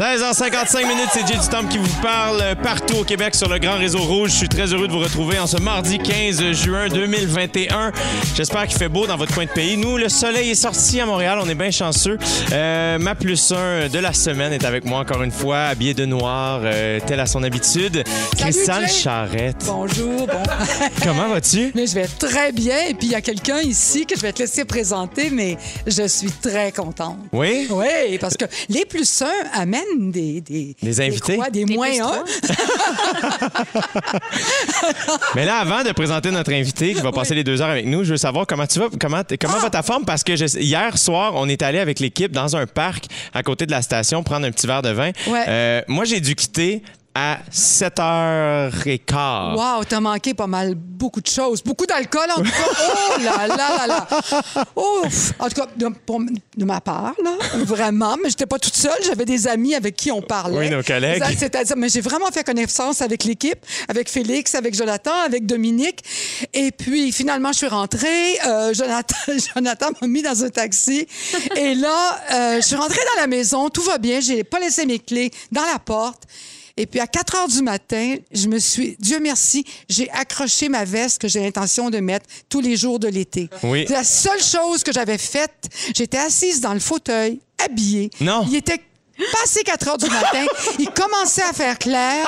16h55 minutes, c'est Jay du Temple qui vous parle partout au Québec sur le grand réseau rouge. Je suis très heureux de vous retrouver en ce mardi 15 juin 2021. J'espère qu'il fait beau dans votre coin de pays. Nous, le soleil est sorti à Montréal, on est bien chanceux. Euh, ma plus un de la semaine est avec moi encore une fois, habillé de noir, euh, tel à son habitude. Christiane. Charrette. Bonjour, bon. Comment vas-tu? Mais je vais très bien. Et puis, il y a quelqu'un ici que je vais te laisser présenter, mais je suis très contente. Oui? Oui, parce que les plus un amènent des... Des, Des invités? quoi? Des, moins un. Mais là, avant de présenter notre invité qui va passer les deux heures avec nous, je veux savoir comment tu vas, comment, comment Ah! va ta forme? Parce que je- hier soir, on est allé avec l'équipe dans un parc à côté de la station prendre un petit verre de vin. Ouais. Euh, moi, j'ai dû quitter à 7h15. Wow, t'as manqué pas mal, beaucoup de choses. Beaucoup d'alcool, en tout cas. Oh là là là là. Ouf. En tout cas, de, pour- de ma part, là, vraiment, mais j'étais pas toute seule. J'avais des amis avec qui on parlait. Oui, nos collègues. C'est-à-dire, mais j'ai vraiment fait connaissance avec l'équipe, avec Félix, avec Jonathan, avec Dominique. Et puis, finalement, je suis rentrée. Euh, Jonathan, Jonathan m'a mis dans un taxi. Et là, euh, je suis rentrée dans la maison. Tout va bien. J'ai pas laissé mes clés dans la porte. Et puis à 4 heures du matin, je me suis, Dieu merci, j'ai accroché ma veste que j'ai l'intention de mettre tous les jours de l'été. Oui. C'est la seule chose que j'avais faite. J'étais assise dans le fauteuil, habillée. Non. Il était passé 4 heures du matin. Il commençait à faire clair.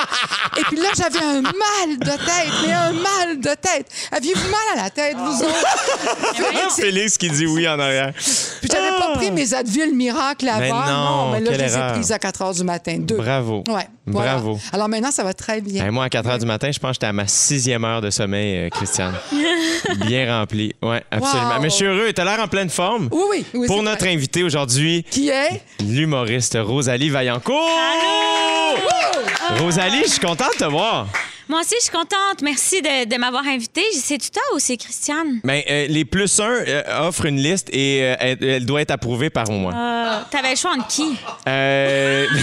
Et puis là, j'avais un mal de tête, mais un mal de tête. Aviez-vous mal à la tête, vous autres? Félix, Félix qui dit oui en arrière. puis j'avais pas pris mes Advil miracle avant. Mais non, mais là, je les ai prises à 4 heures du matin. Deux. Bravo. Ouais. voilà. Bravo. Alors maintenant, ça va très bien. Hey, moi, à 4 h du matin, je pense que j'étais à ma sixième heure de sommeil, euh, Christiane. Bien rempli. Oui, absolument. Wow. Mais je suis heureux. Tu as l'air en pleine forme. Oui, oui. oui, Pour notre vrai. invité aujourd'hui, Qui est? l'humoriste Rosalie Vaillancourt. Rosalie, je suis contente de te voir. Moi aussi, je suis contente. Merci de, de m'avoir invitée. C'est-tu toi ou c'est Christiane? Ben, euh, les plus 1 offrent une liste et euh, elle, elle doit être approuvée par moi. Euh, T'avais le choix entre qui? Euh,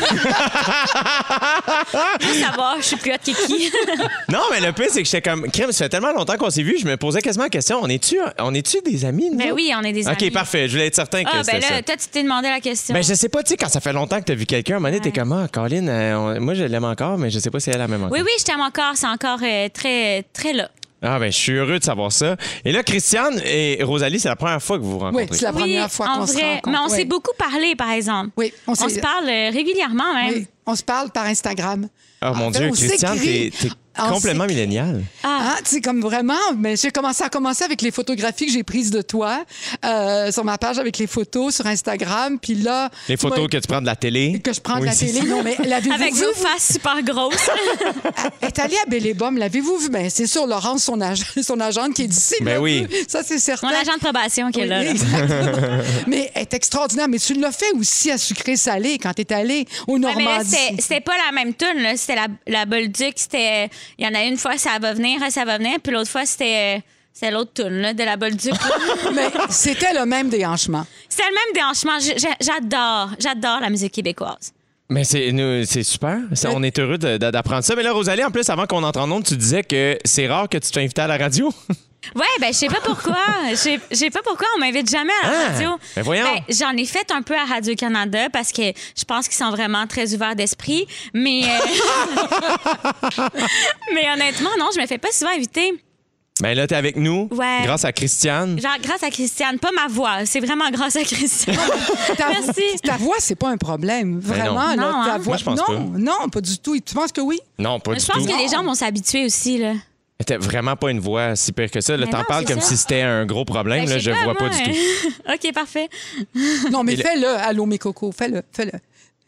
Juste savoir, je suis plus haute que qui. non, mais le pire, c'est que j'étais comme. Crème, ça fait tellement longtemps qu'on s'est vu, je me posais quasiment la question on est-tu on est des amis? nous ben oui, on est des OK, amis. parfait. Je voulais être certain que Ah, ben là, ça. toi, tu t'es demandé la question. Ben, je sais pas, tu sais, quand ça fait longtemps que tu as vu quelqu'un, à un moment donné, t'es comme, ah, Colin, euh, moi, je l'aime encore, mais je sais pas si elle la même encore. Oui, oui, je t'aime encore. C'est encore euh, très, très là. Ah, ben, je suis heureux de savoir ça. Et là, Christiane et Rosalie, c'est la première fois que vous vous rencontrez. Oui, c'est la première oui, fois en qu'on se vrai. rencontre. Mais on Oui. s'est beaucoup parlé, par exemple. Oui, on On, se parle euh, régulièrement, même. Oui, on se parle par Instagram. Oh mon En fait, Dieu, on Christiane, t'es On complètement s'écrit. milléniale. Ah, tu sais, comme vraiment, mais j'ai commencé à commencer avec les photographies que j'ai prises de toi euh, sur ma page avec les photos sur Instagram. Puis là. Les photos que tu prends de la télé? que je prends de la c'est télé. ça. Non, mais l'avez-vous Avec vos faces super grosses. Elle est allée à Belle-et-Baume. L'avez-vous vu? Ben, c'est sûr, Laurence, son, ag- son agente qui est d'ici. Ben oui. Ça, c'est certain. Mon agent de probation qui est Oui, là. mais elle est extraordinaire. Mais tu l'as fait aussi à sucré-salé quand tu es allé au Ouais, mais là, Normandie. c'était c'était pas la même tune. là. C'était la, la Bolduc. C'était. Il y en a une fois, ça va venir, ça va venir. Puis l'autre fois, c'était. C'est l'autre tune là, de la Bolduc. mais c'était le même déhanchement. C'était le même déhanchement. J'adore. J'adore la musique québécoise. Mais c'est nous- c'est super. C'est- On est heureux d'apprendre ça. Mais là, Rosalie, en plus, avant qu'on entre en onde, tu disais que c'est rare que tu te fais inviter à la radio. Ouais, ben je sais pas pourquoi. Je sais- je sais pas pourquoi on m'invite jamais à la Ah, radio. ben voyons. j'en ai fait un peu à Radio Canada parce que je pense qu'ils sont vraiment très ouverts d'esprit, mais euh, mais honnêtement non, je me fais pas souvent inviter. Ben là, t'es avec nous, Ouais. grâce à Christiane. Genre grâce à Christiane, pas ma voix, c'est vraiment grâce à Christiane. Ta, Merci. ta voix, c'est pas un problème. Vraiment. Ben là, non. Non, ta hein? voix, Moi, je pense non, pas. non, pas du tout. Tu penses que oui? Non, pas Je du pense tout. que les gens vont s'habituer aussi là. T'as vraiment pas une voix si pire que ça. Là, t'en parles comme ça. si c'était un gros problème. Ben, là, je vois pas moi. du tout. OK, parfait. Non, mais fais-le, allô, mes cocos, fais-le, fais-le.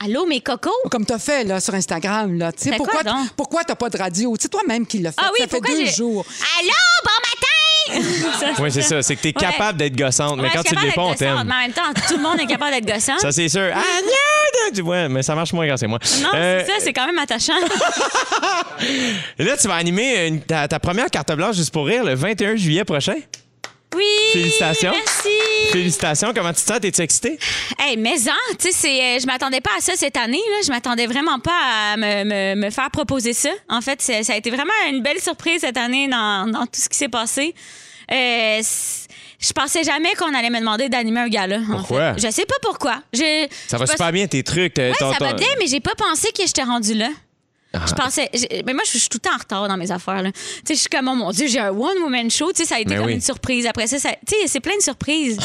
Allô mes cocos? Comme t'as fait là, sur Instagram. Là. Pourquoi, quoi donc? pourquoi t'as pas de radio? C'est toi-même qui l'as fait. Ah oui, ça fait deux j'ai- jours. Allô, bon matin Oui, c'est ça. C'est que t'es capable d'être gossante, mais quand tu l'es pas, on gossante, t'aime. Mais en même temps, tout le monde est capable d'être gossant. Ça, c'est sûr. Ah, Ouais, mais ça marche moins quand c'est moi. non, Euh, c'est ça, c'est quand même attachant. Là, tu vas animer ta première carte blanche juste pour rire le 21 juillet prochain? Oui. Félicitations. Merci. Félicitations. Comment tu te sens? T'es-tu excitée? Hey, mais en, tu sais, euh, je m'attendais pas à ça cette année. Là. Je m'attendais vraiment pas à me, me- me faire proposer ça. En fait, ça a été vraiment une belle surprise cette année dans, dans tout ce qui s'est passé. Euh, je pensais jamais qu'on allait me demander d'animer un gala. en Pourquoi? fait. Je sais pas pourquoi. Je, Ça va je super bien, tes trucs. Ouais, ton- ça va bien, mais j'ai pas pensé que j'étais rendue là. Ah. Je pensais. Mais moi, je suis tout le temps en retard dans mes affaires. là. Tu sais, je suis comme, oh mon Dieu, j'ai un one-woman show. Tu sais, ça a été Mais comme oui. une surprise. Après ça, ça c'est plein de surprises.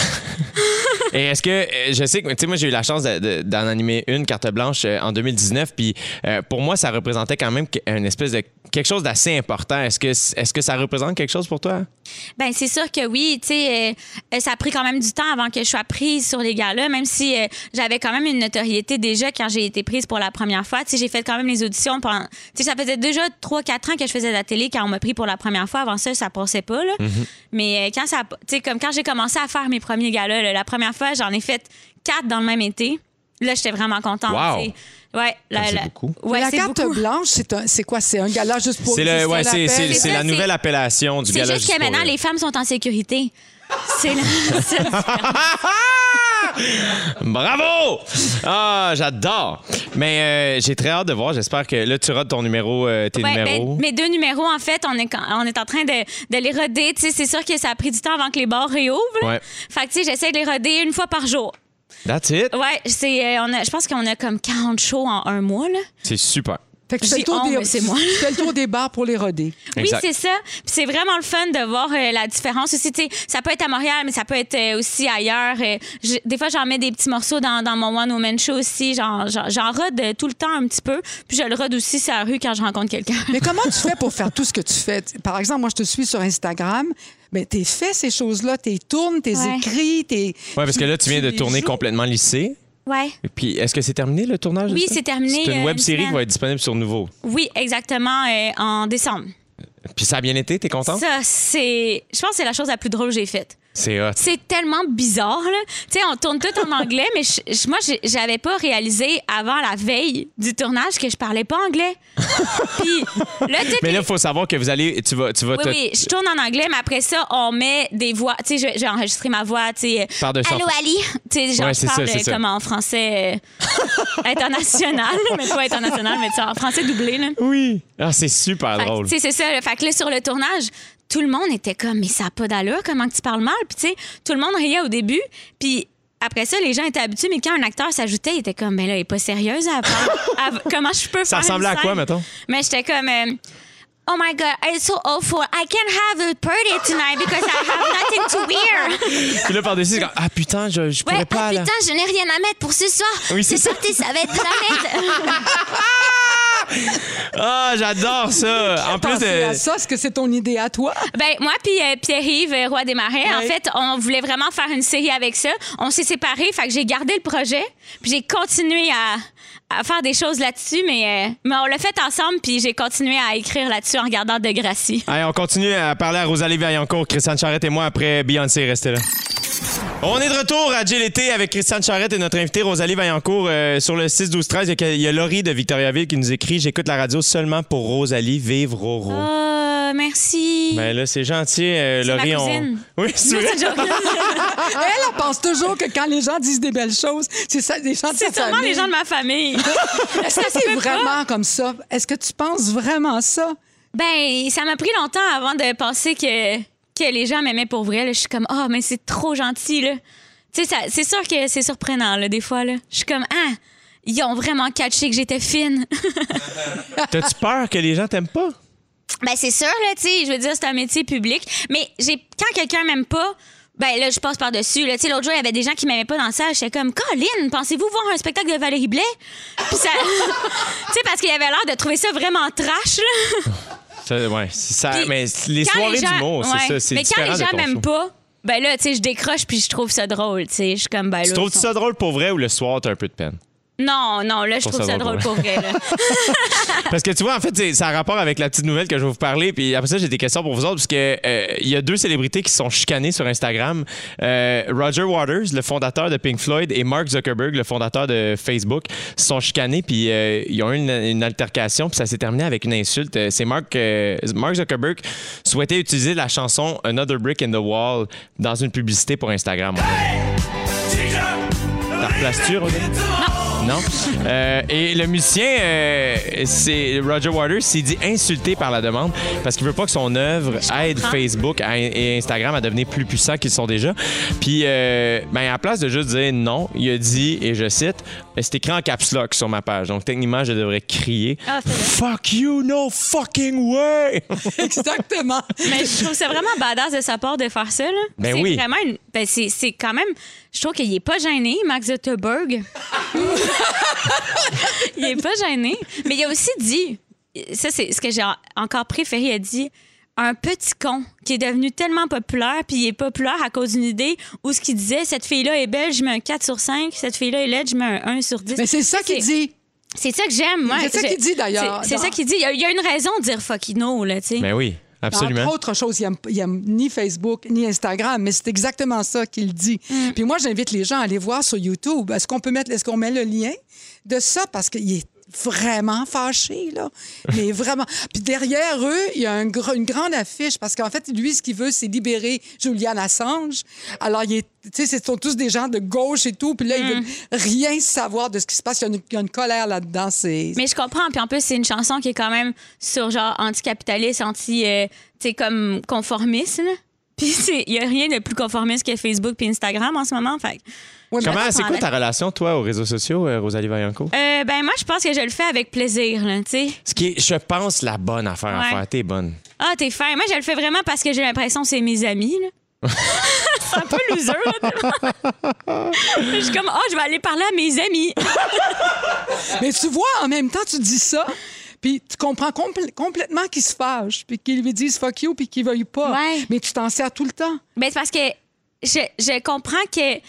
Et est-ce que, euh, je sais que, tu sais, moi, j'ai eu la chance de- de- d'en animer une carte blanche euh, en 2019, puis euh, pour moi, ça représentait quand même une espèce de quelque chose d'assez important. Est-ce que, est-ce que ça représente quelque chose pour toi? Ben c'est sûr que oui, tu sais, euh, euh, ça a pris quand même du temps avant que je sois prise sur les gars-là, même si euh, j'avais quand même une notoriété déjà quand j'ai été prise pour la première fois. Tu sais, j'ai fait quand même les auditions pendant... Tu sais, ça faisait déjà 3-4 ans que je faisais de la télé quand on m'a pris pour la première fois. Avant ça, ça passait pas, là. Mais euh, quand ça... Tu sais, comme quand j'ai commencé à faire mes premiers gars-là, là, la première fois, j'en ai fait 4 dans le même été. Là, j'étais vraiment contente. Wow. tu sais. Ouais, la, c'est la- beaucoup. Ouais, la c'est carte beaucoup. blanche, c'est un- c'est quoi? C'est un gala juste pour... C'est le, ouais, c'est, la c'est- nouvelle appellation du C'est gala. juste juste que maintenant, les femmes sont en sécurité. C'est la Bravo! Ah, j'adore. Mais euh, j'ai très hâte de voir. J'espère que là, tu rates ton numéro, euh, tes Ouais, numéros. ben, mes deux numéros, en fait, on est, on est en train de, de les roder. Tu sais, c'est sûr que ça a pris du temps avant que les bars réouvrent. Ouais. Fait que, tu sais, j'essaie de les roder une fois par jour. That's it? Ouais, c'est, euh, on a, je pense qu'on a comme 40 shows en un mois, là. C'est super. Fait que tu fais honte, des- c'est moi. tu fais le tour des bars pour les roder. Oui, c'est ça. Puis c'est vraiment le fun de voir euh, la différence aussi. Ça peut être à Montréal, mais ça peut être euh, aussi ailleurs. Euh, je- des fois, j'en mets des petits morceaux dans, dans mon One Woman Show aussi. J'en, j'en, rode euh, tout le temps un petit peu. Puis je le rode aussi sur la rue quand je rencontre quelqu'un. Mais comment tu fais pour faire tout ce que tu fais? Par exemple, moi, je te suis sur Instagram. Mais t'es fait ces choses-là, t'es tournes, t'es Ouais. écris, t'es. Ouais, parce que là, tu viens de tourner joues. complètement lycée. Ouais. Et Puis, est-ce que c'est terminé le tournage? Oui, c'est terminé, C'est une euh, web une série qui va être disponible sur Nouveau. Oui, exactement, euh, en décembre. Puis ça a bien été, t'es contente? Ça, c'est. Je pense que c'est la chose la plus drôle que j'ai faite. C'est hot. C'est tellement bizarre, là. Tu sais, on tourne tout en anglais, mais je- je- moi, j'avais pas réalisé avant la veille du tournage que je parlais pas anglais. Puis là, Mais là, il faut savoir que vous allez. Tu vas, tu vas Oui, te. oui, je tourne en anglais, mais après ça, on met des voix. Tu sais, j'ai enregistré ma voix, tu sais. Par-dessus Allô, Ali? Tu sais, genre, Ouais, je ça, parle ça. comme en français euh, international, mais pas international, mais tu sais, en français doublé, là. Oui. Ah, c'est super Fait drôle. tu sais, c'est ça. Fait que là, sur le tournage, tout le monde était comme, mais ça n'a pas d'allure, comment que tu parles mal? Puis, tu sais, tout le monde riait au début. Puis, après ça, les gens étaient habitués, mais quand un acteur s'ajoutait, il était comme, mais là, elle est pas sérieuse. parle- elle- comment je peux Ça faire ressemblait une à quoi, mettons? Mais j'étais comme. euh, Oh my God, it's so awful. I can't have a party tonight because I have nothing to wear. Puis là, par-dessus, c'est comme, ah putain, je, je pourrais Ouais, pas. ah là. putain, je n'ai rien à mettre pour ce soir. Oui, c'est c'est ça. va être la merde. Ah, j'adore ça. En plus de. à ça, est-ce que c'est ton idée à toi? Ben moi puis euh, Pierre-Yves euh, Roy des Marais, en Ouais. fait, on voulait vraiment faire une série avec ça. On s'est séparés, fait que j'ai gardé le projet, puis j'ai continué à, à faire des choses là-dessus, mais, euh, mais on l'a fait ensemble, puis j'ai continué à écrire là-dessus en regardant Degrassi. Allez, on continue à parler à Rosalie Vaillancourt, Christiane Charrette et moi après Beyoncé. Restez là. On est de retour à l'été avec Christiane Charrette et notre invitée Rosalie Vaillancourt euh, sur le 6 12 13 il y y a Laurie de Victoriaville qui nous écrit j'écoute la radio seulement pour Rosalie vivre Roro. Oh, merci. Ben là c'est gentil euh, ma Laurie on. Oui, c'est vrai. Elle, elle pense toujours que quand les gens disent des belles choses, c'est ça, des gens de C'est sa sûrement famille. les gens de ma famille. Est-ce que c'est vraiment comme ça? Est-ce que tu penses vraiment ça? Ben, ça m'a pris longtemps avant de penser que, que les gens m'aimaient pour vrai. là. Je suis comme, oh, mais c'est trop gentil, là. Tu sais, c'est sûr que c'est surprenant, là, des fois, là. Je suis comme, ah, ils ont vraiment catché que j'étais fine. T'as-tu peur que les gens t'aiment pas? Ben, c'est sûr, là, tu sais, je veux dire, c'est un métier public. Mais j'ai, quand quelqu'un m'aime pas, ben là, je passe par-dessus. là. Tu sais, l'autre jour, il y avait des gens qui m'aimaient pas dans la salle. J'étais comme, Colin, pensez-vous voir un spectacle de Valérie Blais? Puis ça. tu sais, parce qu'il avait l'air de trouver ça vraiment trash, là. Ça, ouais, ça Puis, mais les soirées gens- d'humour, ouais. c'est ça, c'est Mais quand les gens m'aiment pas, ben là, tu sais, je décroche puis je trouve ça drôle, tu sais. Je suis comme, ben là. Tu trouves ça drôle pour vrai ou le soir t'as un peu de peine? Non, non, là, je Trouve ça ça drôle pour vrai. là. Parce que tu vois, en fait, c'est- ça a rapport avec la petite nouvelle que je vais vous parler. Puis après ça, j'ai des questions pour vous autres. Parce que euh, il y a deux célébrités qui sont chicanées sur Instagram. Euh, Roger Waters, le fondateur de Pink Floyd, et Mark Zuckerberg, le fondateur de Facebook, se sont chicanés. Puis euh, ils ont eu une, une altercation. Puis ça s'est terminé avec une insulte. Euh, C'est Mark, euh, Mark Zuckerberg souhaitait utiliser la chanson Another Brick in the Wall dans une publicité pour Instagram. T'as replaces-tu, Roger? Non. Euh, et le musicien, euh, c'est Roger Waters, s'est dit insulté par la demande parce qu'il veut pas que son œuvre aide. Facebook à- et Instagram à devenir plus puissants qu'ils sont déjà. Puis, euh, ben, à la place de juste dire non, il a dit, et je cite, c'est écrit en caps lock sur ma page. Donc, techniquement, je devrais crier Ah. Fuck you, no fucking way! Exactement. Mais je trouve ça vraiment badass de sa part de faire ça. Là. Ben c'est oui. vraiment une- ben, c'est, c'est quand même. Je trouve qu'il est pas gêné, Max Zuckerberg. il est pas gêné. Mais il a aussi dit, ça c'est ce que j'ai en- encore préféré, il a dit un petit con qui est devenu tellement populaire, puis il est populaire à cause d'une idée où ce qu'il disait, cette fille-là est belle, je mets un 4 sur 5, cette fille-là est laide, je mets un 1 sur 10. Mais c'est ça qu'il dit. C'est ça que j'aime, moi. C'est ça qu'il dit, d'ailleurs. C'est, ça qu'il dit. Il y, a, il y a une raison de dire fuck no, là, tu sais. Ben oui, absolument. Entre autres choses, il aime, il aime ni Facebook ni Instagram, mais c'est exactement ça qu'il dit. Mm. Puis moi, j'invite les gens à aller voir sur YouTube. Est-ce qu'on peut mettre, est-ce qu'on met le lien de ça? Parce qu'il est vraiment fâché là, mais vraiment. Puis derrière eux, il y a un gr- une grande affiche parce qu'en fait, lui, ce qu'il veut, c'est libérer Julian Assange. Alors, il est, tu sais, ce sont tous des gens de gauche et tout. Puis là, ils Mm. veulent rien savoir de ce qui se passe. Il y a une, il y a une colère là-dedans. Mais je comprends. Puis en plus, c'est une chanson qui est quand même sur genre anticapitaliste, anti, euh, tu sais, comme conformiste. là. Puis c'est- il y a rien de plus conformiste que Facebook puis Instagram en ce moment. Fait. que- Ouais, mais Comment, c'est quoi ta relation, toi, aux réseaux sociaux, euh, Rosalie Vaillancourt? Euh, ben moi, je pense que je le fais avec plaisir, là, tu sais. Ce qui est, je pense, la bonne affaire à Ouais. faire. T'es bonne. Ah, t'es fin. Moi, je le fais vraiment parce que j'ai l'impression que c'est mes amis, là. c'est un peu loser, là. je suis comme, oh, je vais aller parler à mes amis. Mais tu vois, en même temps, tu dis ça, puis tu comprends compl- complètement qu'ils se fâchent, puis qu'ils lui disent fuck you, puis qu'ils veuillent pas. Ouais. Mais tu t'en sers tout le temps. Ben, c'est parce que je, je comprends que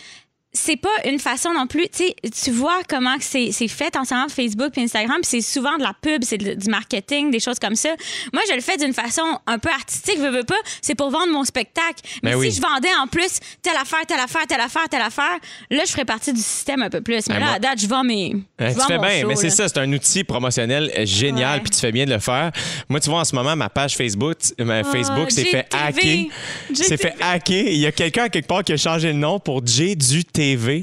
c'est pas une façon non plus. Tu sais, tu vois comment c'est c'est fait en ce moment Facebook et Instagram, puis c'est souvent de la pub, c'est de- du marketing, des choses comme ça. Moi, je le fais d'une façon un peu artistique, veux, veux pas, c'est pour vendre mon spectacle. Mais Ben si oui. je vendais en plus telle affaire, telle affaire, telle affaire, telle affaire, là, je ferais partie du système un peu plus. Mais Ben, là, moi- à date, je vends mes. Je tu fais mon bien, show, mais c'est là. ça, c'est un outil promotionnel génial, puis tu fais bien de le faire. Moi, tu vois, en ce moment, ma page Facebook, ma Facebook s'est fait hacker. JTV. s'est fait hacker. Il y a quelqu'un à quelque part qui a changé le nom pour J du TV.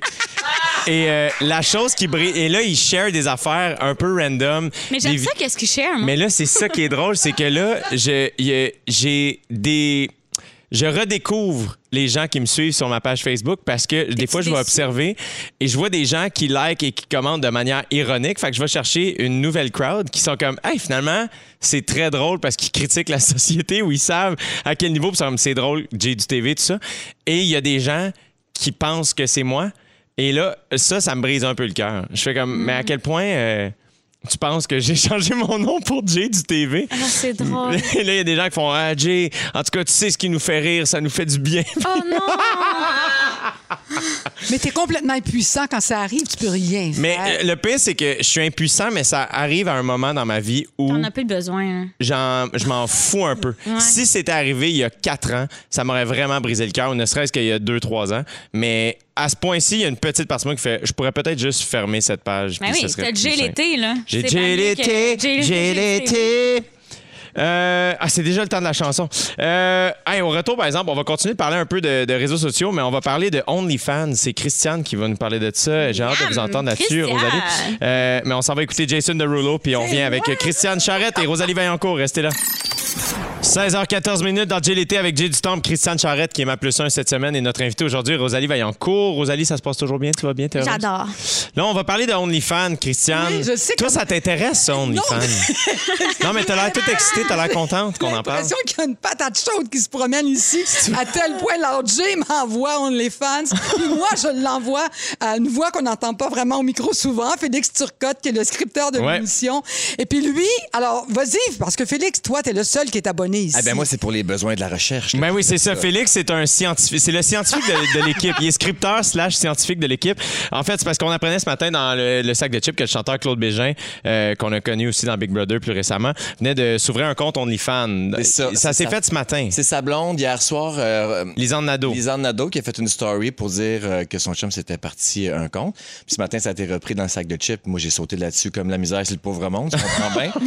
Et euh, la chose qui brille. Et là, il share des affaires un peu random. Mais j'aime Des- ça, qu'est-ce qu'il share, moi. mais là, c'est ça qui est drôle, c'est que là, j'ai des. Je redécouvre les gens qui me suivent sur ma page Facebook parce que des fois, je vais observer et je vois des gens qui like et qui commentent de manière ironique. Fait que je vais chercher une nouvelle crowd qui sont comme, hey, finalement, c'est très drôle parce qu'ils critiquent la société ou ils savent à quel niveau, ils c'est drôle, j'ai du TV, tout ça. Et il y a des gens qui pensent que c'est moi. Et là, ça, ça me brise un peu le cœur. Je fais comme, mais à quel point euh, tu penses que j'ai changé mon nom pour Jay du TV? Ah, c'est drôle. Et là, il y a des gens qui font Ah, Jay, en tout cas, tu sais ce qui nous fait rire, ça nous fait du bien. Oh non! Mais tu es complètement impuissant quand ça arrive, tu peux rien Mais faire. euh, le pire, c'est que je suis impuissant, mais ça arrive à un moment dans ma vie où On a plus besoin. hein. je m'en fous un peu. Si c'était arrivé il y a quatre ans, ça m'aurait vraiment brisé le cœur, ou ne serait-ce qu'il y a deux, trois ans. Mais à ce point-ci, il y a une petite partie de moi qui fait Je pourrais peut-être juste fermer cette page. Ben puis oui, t'as l'été, là. J'ai l'été, j'ai l'été. Euh, ah, c'est déjà le temps de la chanson. Euh, hey, au retour, par exemple, on va continuer de parler un peu de, de réseaux sociaux, mais on va parler de OnlyFans. C'est Christiane qui va nous parler de ça. J'ai hâte de vous entendre là-dessus. Rosalie. Euh, mais on s'en va écouter Jason Derulo, puis on vient avec Christiane Charrette et Rosalie Vaillancourt. Restez là. 16h14 minutes dans JLT avec Jay Dutombe, Christiane Charrette qui est ma plus 1 cette semaine et notre invité aujourd'hui, Rosalie Vaillancourt. Rosalie, ça se passe toujours bien? Tu vas bien? T'es? J'adore. Là, on va parler de OnlyFans, Christiane. Oui, je sais Toi, que- ça t'intéresse, ça, OnlyFans? non, mais t'as l'air toute excitée, t'as l'air contente qu'on en parle. l'impression qu'il y a une patate chaude qui se promène ici, à tel point Lord J m'envoie OnlyFans. Puis moi, je l'envoie à une voix qu'on n'entend pas vraiment au micro souvent, Félix Turcotte, qui est le scripteur de Ouais. l'émission. Et puis lui, alors, vas-y, parce que Félix, toi, t'es le seul seul qui est abonné ici. Ah ben moi, c'est pour les besoins de la recherche. Ben oui, c'est ça. Félix, c'est un scientifique. C'est le scientifique de, de l'équipe. Il est scripteur slash scientifique de l'équipe. En fait, c'est parce qu'on apprenait ce matin dans le, le sac de chips que le chanteur Claude Bégin, euh, qu'on a connu aussi dans Big Brother plus récemment, venait de s'ouvrir un compte OnlyFans. C'est ça, ça s'est fait ce matin. C'est sa blonde hier soir. euh, Lisanne Nadeau. Lisanne Nadeau qui a fait une story pour dire euh, que son chum s'était parti euh, un compte. Puis ce matin, ça a été repris dans le sac de chips. Moi, j'ai sauté là-dessus comme la misère, c'est le pauvre monde, tu comprends bien.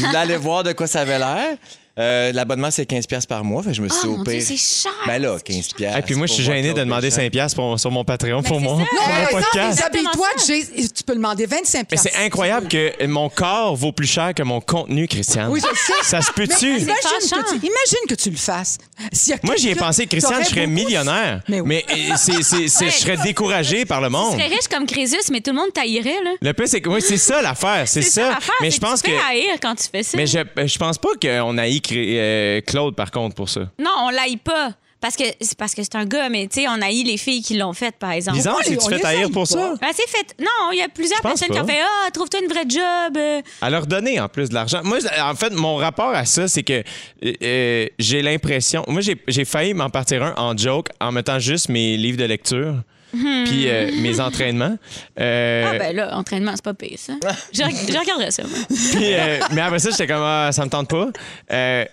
Je voulais aller voir de quoi ça avait l'air. Euh, L'abonnement, c'est 15$ piastres par mois. Fait que je me suis Oh dit, au Dieu, pire. c'est cher. Ben là, 15$. piastres Et puis moi, je suis pour gêné de demander Bégin. 5 piastres pour- sur mon Patreon pour c'est mon, ça. pour mon Hey, non, podcast. Déshabille-toi, Exactement Jay, tu peux demander 25 Mais c'est incroyable que mon corps vaut plus cher que mon contenu, Christiane. Oui, je sais. Ça se Mais peut-tu? Imagine fâchant. que, tu, imagine que tu le fasses. S'il y a Moi, j'y ai quelqu'un- pensé, Christiane, t'aurais je serais beaucoup millionnaire. Mais Mais, oui. euh, c'est- c'est- c'est- je serais découragé par le Tu monde. serais riche comme Crésus, mais tout le monde taillerait, là. Le plus, c'est que oui, c'est ça l'affaire, c'est ça. l'affaire, Mais c'est je pense tu que. fais haïr quand tu fais ça. Mais je, je pense pas qu'on haït Cré- euh, Claude, par contre, pour ça? Non, on l'aille pas. Parce que c'est parce que c'est un gars, mais tu sais, on haït les filles qui l'ont fait, par exemple. Lisande, les- tu fais haïr pour ça? Ben, c'est fait. Non, il y a plusieurs personnes qui ont fait Ah, trouve-toi une vraie job. euh. À leur donner en plus de l'argent. Moi, en fait, mon rapport à ça, c'est que euh, j'ai l'impression. Moi, j'ai j'ai failli m'en partir un en joke en mettant juste mes livres de lecture. Puis euh, mes entraînements. Euh, Ah, ben là, entraînement, c'est pas pire, ça. je, je regarderais ça. Puis, euh, mais après ça, j'étais comme, ah, ça me tente pas.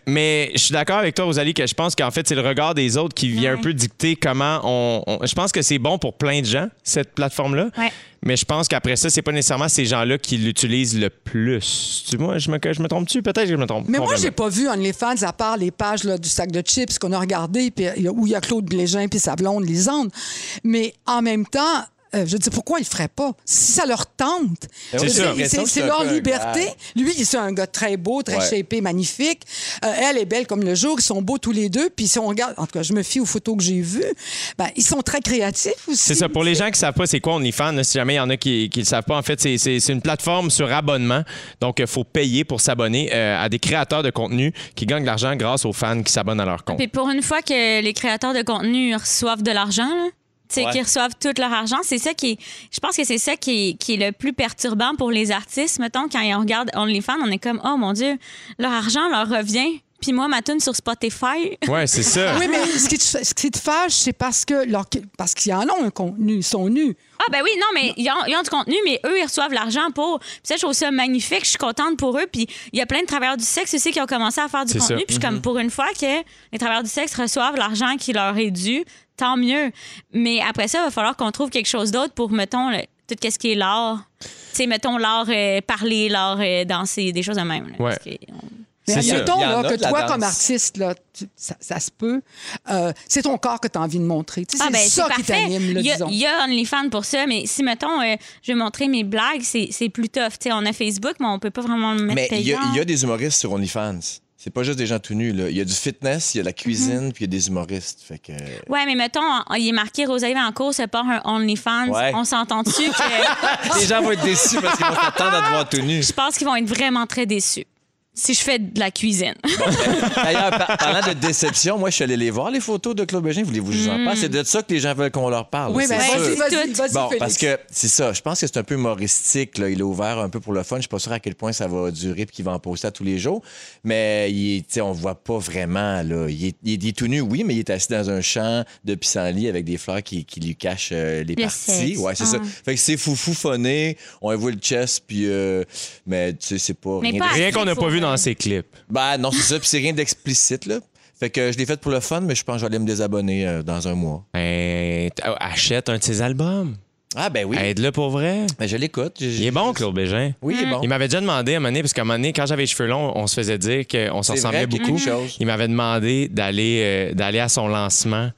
Mais je suis d'accord avec toi, Rosalie, que je pense qu'en fait, c'est le regard des autres qui vient un peu dicter comment on. on- je pense que c'est bon pour plein de gens, cette plateforme-là. Ouais. Mais je pense qu'après ça, c'est pas nécessairement ces gens-là qui l'utilisent le plus. Tu vois, je me, je me trompe-tu? Peut-être que je me trompe. Mais moi, j'ai pas vu OnlyFans à part les pages là, du sac de chips qu'on a regardé, puis où il y a Claude Blégin puis sa blonde Lisande. Mais en même temps, euh, je dis pourquoi ils le feraient pas? Si ça leur tente. C'est leur liberté. gars. Lui, c'est un gars très beau, très Ouais. shapé, magnifique. Euh, elle est belle comme le jour. Ils sont beaux tous les deux. Puis si on regarde, en tout cas, je me fie aux photos que j'ai vues. Ben, ils sont très créatifs aussi. C'est ça. Pour les gens qui savent pas c'est quoi OnlyFans, si jamais il y en a qui ne le savent pas, en fait, c'est- une plateforme sur abonnement. Donc, il faut payer pour s'abonner euh, à des créateurs de contenu qui gagnent de l'argent grâce aux fans qui s'abonnent à leur compte. Puis pour une fois que les créateurs de contenu reçoivent de l'argent, là, sais, Ouais. qu'ils reçoivent tout leur argent, c'est ça qui est. Je pense que c'est ça qui est, qui est le plus perturbant pour les artistes. Mettons, quand on regarde OnlyFans, on est comme, oh mon Dieu, leur argent leur revient. Puis moi, ma tune sur Spotify. Ouais, c'est ça. Oui, mais ce qui te, ce qui te fâche, c'est parce que leur- parce qu'ils en ont un contenu, ils sont nus. Ah, ben oui, non, mais ils ont, ils ont du contenu, mais eux, ils reçoivent l'argent pour. Puis ça, je trouve ça magnifique. Je suis contente pour eux. Puis il y a plein de travailleurs du sexe aussi qui ont commencé à faire du contenu. ça. Puis je suis comme, pour une fois que les travailleurs du sexe reçoivent l'argent qui leur est dû, tant mieux. Mais après ça, il va falloir qu'on trouve quelque chose d'autre pour, mettons, le- tout ce qui est l'art. Tu sais, mettons, l'art euh, parler, l'art euh, danser, des choses de même. là. Ouais. Mais admettons là, a que toi, comme artiste, là, tu- ça, ça se peut. euh, c'est ton corps que tu as envie de montrer. Tu sais, Ah, c'est ben, ça qui t'anime, là, il, y a, disons. il y a OnlyFans pour ça, mais si, mettons, euh, je vais montrer mes blagues, c'est c'est plus tough. Tu sais, on a Facebook, mais on peut pas vraiment le mettre Mais y, il y a des humoristes sur OnlyFans. C'est pas juste des gens tout nus. Là. Il y a du fitness, il y a de la cuisine, Mhm. puis il y a des humoristes. Fait que... Ouais, mais mettons, il est marqué Rosalie Valancourt se part un OnlyFans. Ouais. On s'entend-tu que Les gens vont être déçus parce qu'ils vont s'attendre à te voir tout nu. je pense qu'ils vont être vraiment très déçus si je fais de la cuisine. D'ailleurs, par- parlant de déception, moi, je suis allé les voir, les photos de Claude Bégin. Voulez-vous que je vous en parle? C'est de ça que les gens veulent qu'on leur parle. Oui, c'est mais sûr. vas-y, vas-y, Bon, Félix. parce que c'est ça. Je pense que c'est un peu humoristique. Là. Il a ouvert un peu pour le fun. Je suis pas sûr à quel point ça va durer puis qu'il va en poster à tous les jours. Mais il est, tu sais, on voit pas vraiment. Là. Il, est, il est- il est tout nu, oui, mais il est assis dans un champ de pissenlit avec des fleurs qui, qui lui cachent euh, les Le parties. sexe. Ouais, c'est Ah. ça. Fait que c'est foufou phoné. On voit le chest, puis. euh, mais tu sais, c'est pas Mais rien pas Rien qu'on n'a pas vu. Dans ces clips. Ben non, c'est ça. Puis c'est rien d'explicite, là. Fait que je l'ai fait pour le fun, mais je pense que aller me désabonner euh, dans un mois. Ben, t- achète un de ses albums. Ah, ben oui. Aide-le pour vrai. Ben, je l'écoute. Il est bon, Claude Bégin. Oui, il est bon. Il m'avait déjà demandé à un moment donné, parce qu'à un moment donné, quand j'avais les cheveux longs, on se faisait dire qu'on s'en C'est ressemblait vrai qu'il y a beaucoup. quelque chose. Il m'avait demandé d'aller euh, d'aller à son lancement.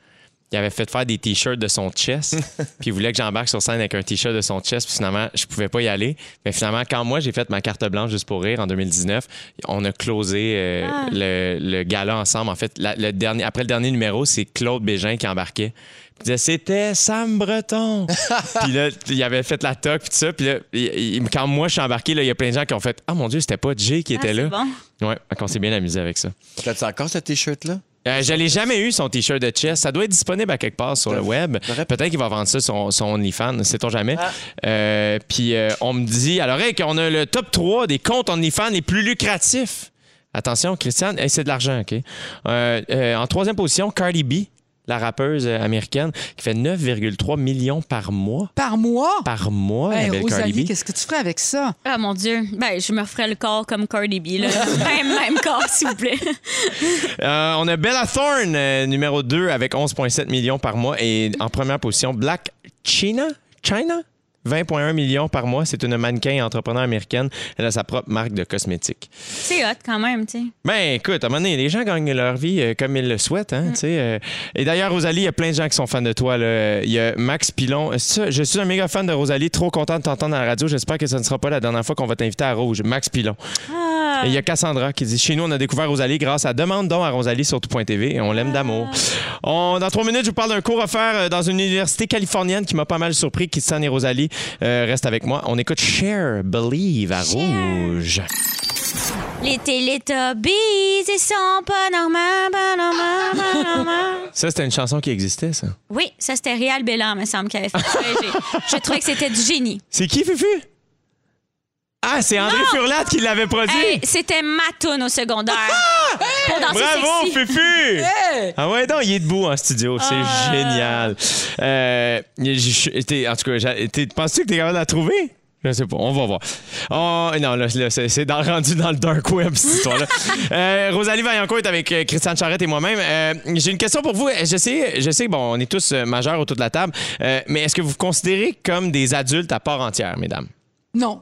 Il avait fait faire des t-shirts de son chest. puis il voulait que j'embarque sur scène avec un t-shirt de son chest. Puis finalement, je pouvais pas y aller. Mais finalement, quand moi, j'ai fait ma carte blanche juste pour rire en 2019, on a closé euh, Ah. le, le gala ensemble. En fait, la- le dernier, après le dernier numéro, c'est Claude Bégin qui embarquait. Il disait c'était Sam Breton. puis là, il avait fait la toque puis tout ça. Puis là, il- il- quand moi je suis embarqué, là, il y a plein de gens qui ont fait ah mon dieu, c'était pas Jay qui Ah, était c'est là. bon. Ouais, on s'est bien amusé avec ça. T'as-tu encore ce t-shirt-là? Euh, je l'ai jamais eu, son T-shirt de chess. Ça doit être disponible à quelque part sur le web. Peut-être qu'il va vendre ça sur son, OnlyFans, sait-on jamais. Ah. Euh, puis euh, on me dit à l'oreille qu'on a le top 3 des comptes OnlyFans les plus lucratifs. Attention, Christiane, hey, c'est de l'argent, OK? Euh, euh, en troisième position, Cardi B, la rappeuse euh, américaine, qui fait 9,3 millions par mois. Par mois? Par mois, Hey, la belle Cardi Rosalie, B. qu'est-ce que tu ferais avec ça? Ah mon Dieu. Ben, je me referais le corps comme Cardi B. Là. même, même corps, s'il vous plaît. Euh, on a Bella Thorne, euh, numéro 2, avec 11,7 millions par mois. Et en première position, Black China? China? 20,1 millions par mois. C'est une mannequin entrepreneur américaine. Elle a sa propre marque de cosmétiques. C'est hot quand même, tu sais. Ben, écoute, à un moment donné, les gens gagnent leur vie euh, comme ils le souhaitent. Hein, tu sais, euh. Et d'ailleurs, Rosalie, il y a plein de gens qui sont fans de toi. Il y a Max Pilon. Ça, je suis un méga fan de Rosalie. Trop content de t'entendre à la radio. J'espère que ce ne sera pas la dernière fois qu'on va t'inviter à Rouge. Max Pilon. Et il y a Cassandra qui dit Chez nous, on a découvert Rosalie grâce à Demande donc à Rosalie sur tout.tv et on l'aime d'amour. On- dans trois minutes, je vous parle d'un cours offert euh, dans une université californienne qui m'a pas mal surpris. Christian et Rosalie euh, reste avec moi. On écoute Share Believe à Rouge. Les Télétobies, ils sont pas normaux, pas normaux, pas normaux. Ça, c'était une chanson qui existait, ça. Oui, ça c'était Réal Bélan, me semble, qui avait fait ça. J'ai- Je trouvais que c'était du génie. C'est qui, Fufu? Ah, c'est André Non! Furlat qui l'avait produit. Hey, c'était ma toune au secoutaire. Pour danser Bravo, sexy. Fufu! Hey! Ah ouais, non, il est debout en studio. C'est Ah. génial. Euh, t'es- en tout cas, t'es- penses-tu que t'es capable de la trouver? Je sais pas, on va voir. Oh, non, là, là, c'est c'est dans- rendu dans le dark web, cette histoire-là. Euh, Rosalie Vaillancourt est avec euh, Christiane Charrette et moi-même. Euh, J'ai une question pour vous. Je sais, je sais, bon, on est tous euh, majeurs autour de la table, euh, mais est-ce que vous vous considérez comme des adultes à part entière, mesdames? Non.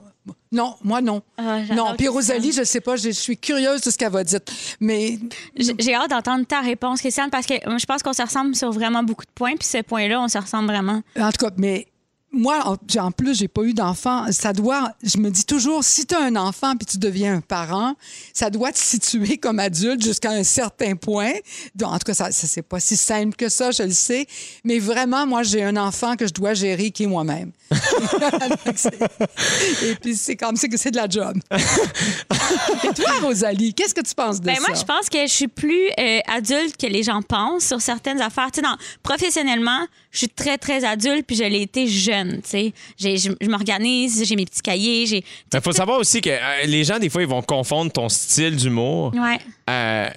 Non, moi non. Ah, non, puis. Rosalie, je sais pas, je suis curieuse de ce qu'elle va dire. Mais J'ai hâte d'entendre ta réponse, Christiane, parce que euh, je pense qu'on se ressemble sur vraiment beaucoup de points, puis ce point-là, on se ressemble vraiment. En tout cas, mais moi, en, plus, j'ai pas eu d'enfant. Ça doit, je me dis toujours, si tu as un enfant puis tu deviens un parent, ça doit te situer comme adulte jusqu'à un certain point. Donc, en tout cas, ça, ça c'est pas si simple que ça, je le sais. Mais vraiment, moi, j'ai un enfant que je dois gérer qui est moi-même. Et puis, c'est comme ça que c'est de la job. Et toi, Rosalie, qu'est-ce que tu penses de Ben ça? moi, je pense que je suis plus euh, adulte que les gens pensent sur certaines affaires. Tu sais, dans- professionnellement, je suis très, très adulte, puis je l'ai été jeune, tu sais. Je, je m'organise, j'ai mes petits cahiers, j'ai... Il faut savoir aussi que euh, les gens, des fois, ils vont confondre ton style d'humour Ouais. euh,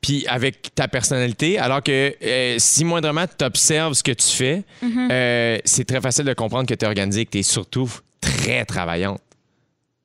puis avec ta personnalité, alors que euh, si moindrement tu observes ce que tu fais, Mm-hmm. c'est très facile de comprendre que tu es organisé, que tu es surtout très travaillante.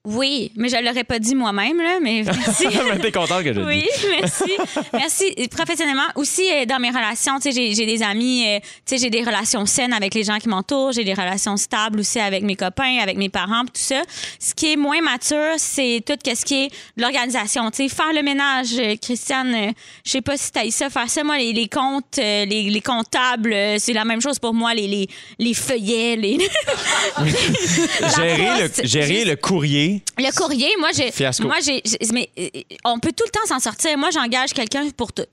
Oui, mais je l'aurais pas dit moi-même, là, mais merci. Mais t'es contente que je le Oui, merci. Merci. Professionnellement, aussi euh, dans mes relations, tu sais, j'ai j'ai des amis, euh, tu sais, j'ai des relations saines avec les gens qui m'entourent, j'ai des relations stables aussi avec mes copains, avec mes parents, tout ça. Ce qui est moins mature, c'est tout ce qui est de l'organisation, tu sais, faire le ménage. euh, Christiane, je sais pas si t'as ça, faire ça, moi, les, les comptes, les, les comptables, c'est la même chose pour moi, les, les, les feuillets, les... Gérer, le courrier. Le courrier, moi, j'ai. Fiasco. Moi, j'ai. Mais euh, on peut tout le temps s'en sortir. Moi, j'engage quelqu'un pour tout.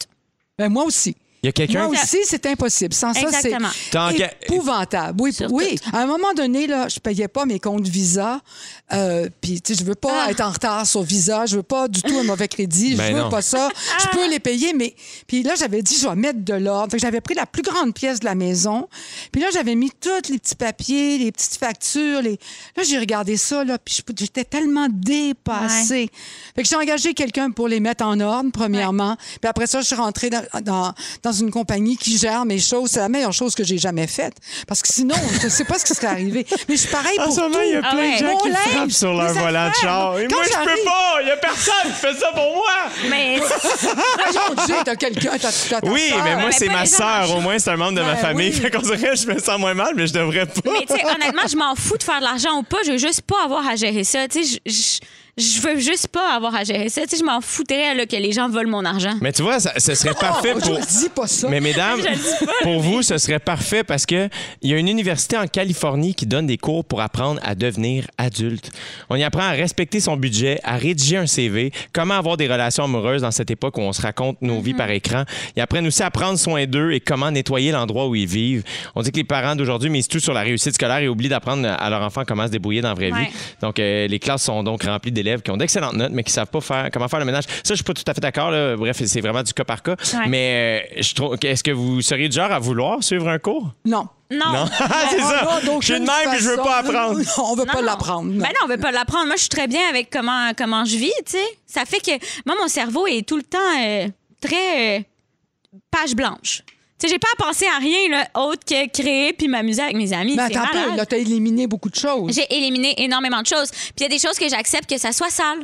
Ben, moi aussi. Il y a quelqu'un Moi aussi, c'est impossible. Sans Exactement. ça, c'est épouvantable. Oui, Sur oui. tout. À un moment donné, là, je payais pas mes comptes Visa. Euh, Puis, tu sais, je veux pas Ah. être en retard sur Visa. Je veux pas du tout un mauvais crédit. Ben je veux non. pas ça. Je peux les payer, mais... Puis là, j'avais dit, je vais mettre de l'ordre. Fait que j'avais pris la plus grande pièce de la maison. Puis là, j'avais mis tous les petits papiers, les petites factures. Les... Là, j'ai regardé ça, là, puis j'étais tellement dépassée. Fait que j'ai engagé quelqu'un pour les mettre en ordre, premièrement. Puis après ça, je suis rentrée dans, dans, dans une compagnie qui gère mes choses. C'est la meilleure chose que j'ai jamais faite. Parce que sinon, je ne sais pas ce qui serait arrivé. Mais je suis pareil En pour ce moment, tout. il y a Ah plein ouais. de gens Mon qui linge, frappent sur leur volant de char. Et Quand moi, je peux pas. Il y a personne qui fait ça pour moi. Mais. Voyons, Jay, t'as quelqu'un, t'as t'as ta Oui, mais moi, mais c'est ma sœur. Au moins, c'est un membre de ma Ben famille. oui. Fait qu'on dirait je me sens moins mal, mais je devrais pas. Mais tu sais, honnêtement, je m'en fous de faire de l'argent ou pas. Je veux juste pas avoir à gérer ça. Tu sais, je- je veux juste pas avoir à gérer ça. Tu sais, je m'en foutrais là, que les gens volent mon argent. Mais tu vois, ça- ce serait parfait Oh, pour. Je dis pas ça. Mais mesdames, pour vous, ce serait parfait parce que il y a une université en Californie qui donne des cours pour apprendre à devenir adulte. On y apprend à respecter son budget, à rédiger un CV, comment avoir des relations amoureuses dans cette époque où on se raconte nos vies par écran. Ils apprennent aussi à prendre soin d'eux et comment nettoyer l'endroit où ils vivent. On dit que les parents d'aujourd'hui misent tout sur la réussite scolaire et oublient d'apprendre à leur enfant comment se débrouiller dans la vraie Ouais. vie. Donc, euh, les classes sont donc remplies d'élèves qui ont d'excellentes notes, mais qui savent pas faire comment faire le ménage. Ça, je suis pas tout à fait d'accord. Bref, c'est vraiment du cas par cas. Ouais. Mais euh, je trouve, est-ce que vous seriez du genre à vouloir suivre un cours? Non. Non. Non, c'est ça. Ah, je suis de même, je veux façon. pas apprendre. Non, on veut pas l'apprendre. non. Ben non, on veut pas l'apprendre. Moi, je suis très bien avec comment, comment je vis, tu sais. Ça fait que, moi, mon cerveau est tout le temps euh, très euh, page blanche. Sais, j'ai pas à penser à rien là, autre que créer puis m'amuser avec mes amis. Mais attends un peu, malade. là, t'as éliminé beaucoup de choses. J'ai éliminé énormément de choses. Puis il y a des choses que j'accepte que ça soit sale.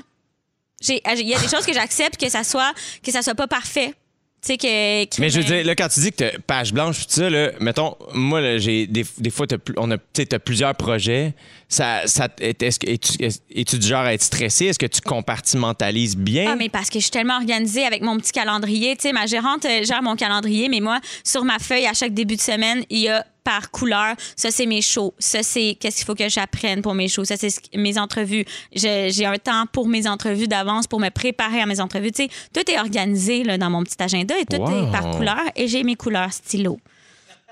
J'ai- Il y a des choses que j'accepte que ça soit que ça soit pas parfait. Tu sais que, que- Mais je veux dire, là, quand tu dis que t'as page blanche, tout ça, là, mettons, moi, là, j'ai des, des fois, t'as, on a, tu sais, t'as plusieurs projets. Ça, ça, est-ce que- es-tu, es-tu du genre à être stressé? Est-ce que tu compartimentalises bien? Ah, mais parce que je suis tellement organisée avec mon petit calendrier. Tu sais, ma gérante euh, gère mon calendrier, mais moi, sur ma feuille, à chaque début de semaine, il y a par couleur. Ça, c'est mes shows. Ça, c'est qu'est-ce qu'il faut que j'apprenne pour mes shows. Ça, c'est ce- mes entrevues. J'ai un temps pour mes entrevues d'avance pour me préparer à mes entrevues. Tu sais, tout est organisé là, dans mon petit agenda et tout Wow. est par couleur et j'ai mes couleurs stylo.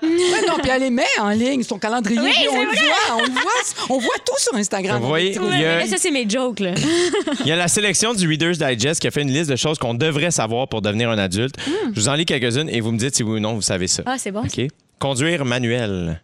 Ouais, non, puis elle les met en ligne, son calendrier. Oui, puis on c'est le voit, on le voit, on voit tout sur Instagram. Vous voyez, il y a- ça, c'est mes jokes. Là. Il y a la sélection du Reader's Digest qui a fait une liste de choses qu'on devrait savoir pour devenir un adulte. Je vous en lis quelques-unes et vous me dites si oui ou non vous savez ça. Hmm. Ah, c'est bon. OK? Conduire manuel.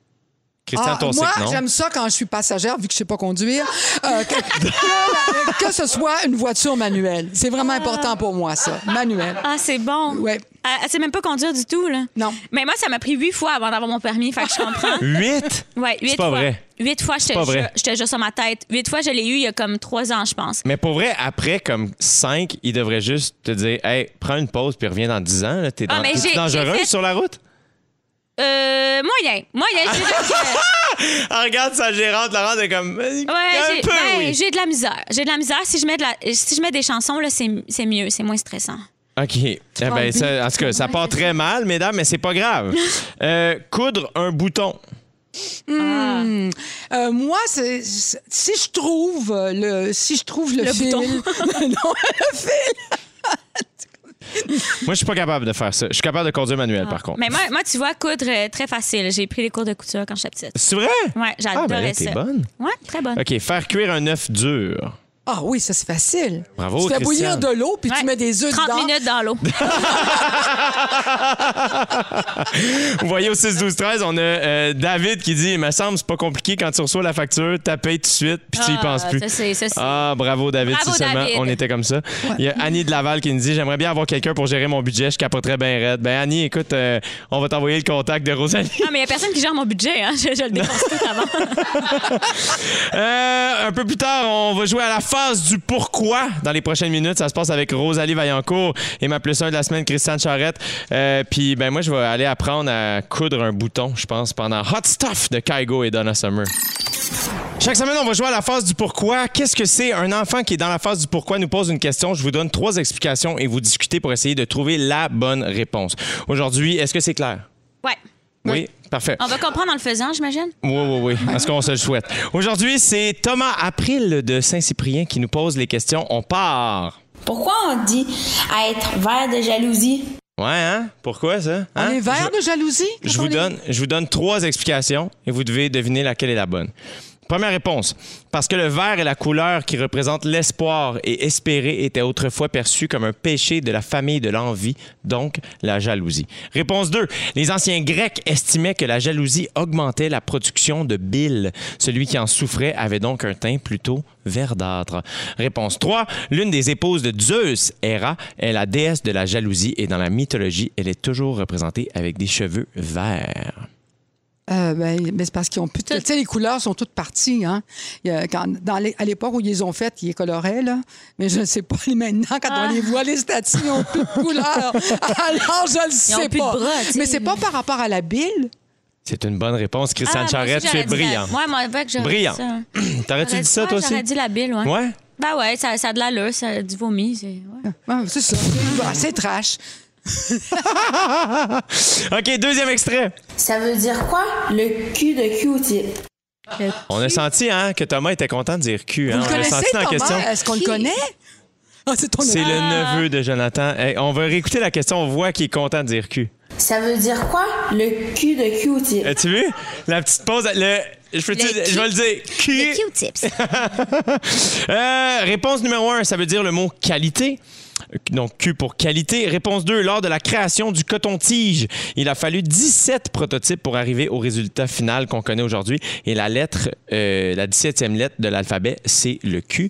Christian Ah, moi, non? j'aime ça quand je suis passagère, vu que je sais pas conduire, euh, que, que- que ce soit une voiture manuelle. C'est vraiment important pour moi, ça. Manuel. Ah, c'est bon. Ouais. Elle, elle sait même pas conduire du tout. Là. Non. Mais moi, ça m'a pris huit fois avant d'avoir mon permis. Fait que je comprends. Huit? Ouais, huit C'est pas fois. vrai. Huit fois, je te pas vrai. jure- je te jure sur ma tête. Huit fois, je l'ai eu il y a comme trois ans, je pense. Mais pour vrai, après, comme cinq, il devrait juste te dire Hey, prends une pause puis reviens dans 10 ans. là. T'es Ah, dans- fait- sur la route? Euh, moyen. Moyen. je dirais que- Ah, regarde sa gérante, Laurent, t'es comme. euh, Ouais, un j'ai peu, ben, oui. j'ai de la misère. J'ai de la misère. Si je mets, de la, si je mets des chansons, là, c'est c'est mieux. C'est moins stressant. OK. Eh ben, ça, en tout cas, ça part très mal, mesdames, mais c'est pas grave. Euh, coudre un bouton. Euh, moi, c'est- c'est- si je trouve le, si je trouve le, Le fil, bouton. non, le fil. Moi, je suis pas capable de faire ça. Je suis capable de conduire manuel, par contre. Mais moi, moi, tu vois, coudre, euh, très facile. J'ai pris des cours de couture quand j'étais petite. C'est vrai? Ouais, Ah, ben j'adorais là, ça. bonne. Ouais, très bonne. OK, faire cuire un œuf dur. Ah oui, ça c'est facile. Bravo, Tu fais Christiane. bouillir de l'eau puis Ouais. tu mets des œufs 30 dedans. minutes dans l'eau. Vous voyez au 6 12 13, on a euh, David qui dit, il me semble c'est pas compliqué quand tu reçois la facture, tu payes tout de suite puis tu y Ah, penses plus. ça, c'est- ça, c'est- Ah, bravo David, Bravo, si seulement David. on était comme ça. Il y a Annie de Laval qui nous dit J'aimerais bien avoir quelqu'un pour gérer mon budget, je capoterais bien raide. Ben Annie, écoute, euh, on va t'envoyer le contact de Rosalie. Ah, mais il n'y a personne qui gère mon budget. Hein. Je, je le dépense tout avant. Euh, un peu plus tard, on va jouer à la phase du pourquoi dans les prochaines minutes. Ça se passe avec Rosalie Vaillancourt et ma plus un de la semaine, Christiane Charrette. Euh, Puis ben moi, je vais aller apprendre à coudre un bouton, je pense, pendant Hot Stuff de Kygo et Donna Summer. Chaque semaine, on va jouer à la phase du pourquoi. Qu'est-ce que c'est? Un enfant qui est dans la phase du pourquoi nous pose une question. Je vous donne trois explications et vous discutez pour essayer de trouver la bonne réponse. Aujourd'hui, est-ce que c'est clair? Ouais. Oui? Parfait. On va comprendre en le faisant, j'imagine? Oui, oui, oui. Est-ce qu'on se le souhaite? Aujourd'hui, c'est Thomas April de Saint-Cyprien qui nous pose les questions. On part. Pourquoi on dit être vert de jalousie? Ouais, hein? Pourquoi ça? On Hein? est vert Je- de jalousie? Je vous, on est- donne, je vous donne trois explications et vous devez deviner laquelle est la bonne. Première réponse. Parce que le vert est la couleur qui représente l'espoir et espérer était autrefois perçu comme un péché de la famille de l'envie, donc la jalousie. Réponse 2. Les anciens Grecs estimaient que la jalousie augmentait la production de bile. Celui qui en souffrait avait donc un teint plutôt verdâtre. Réponse 3. L'une des épouses de Zeus, Héra, est la déesse de la jalousie et dans la mythologie, elle est toujours représentée avec des cheveux verts. Euh, ben, mais c'est parce qu'ils ont plus. Tu sais, les couleurs sont toutes parties. Hein? Il y a- quand, dans les- à l'époque où ils les ont faites, ils les coloraient, là. Mais je ne sais pas maintenant, quand Ah. on les voit, les statues, ils n'ont plus de couleurs. Alors, je ne le sais pas. bras, mais c'est pas par rapport à la bille. C'est une bonne réponse, Christiane Ah, aussi, Tu es dit la- brillant. Ouais, moi, avec, j'aurais Brillant. T'aurais-tu dit ça, toi aussi? J'aurais dit la bile, ouais. Ouais? Ben ouais, ça, ça a de l'allure, ça a du vomi. c'est- ouais. Ah, ça. Bah, c'est trash. OK, deuxième extrait. Ça veut dire quoi, le cul de Q-tip? On a senti hein, que Thomas était content de dire cul. Hein? Vous On l'a connaissez, senti dans la Thomas? question. Est-ce qu'on le connaît? Ah, c'est ton C'est neveu. le neveu de Jonathan. Hey, on va réécouter la question. On voit qu'il est content de dire cul. Ça veut dire quoi, le cul de Q-tip? As-tu vu? La petite pause. Le, Je, peux Le je vais le dire. Q. Q-tips. Euh, réponse numéro 1, ça veut dire le mot qualité. Donc, Q pour qualité. Réponse 2, lors de la création du coton-tige, il a fallu 17 prototypes pour arriver au résultat final qu'on connaît aujourd'hui. Et la lettre, euh, la 17e lettre de l'alphabet, c'est le Q.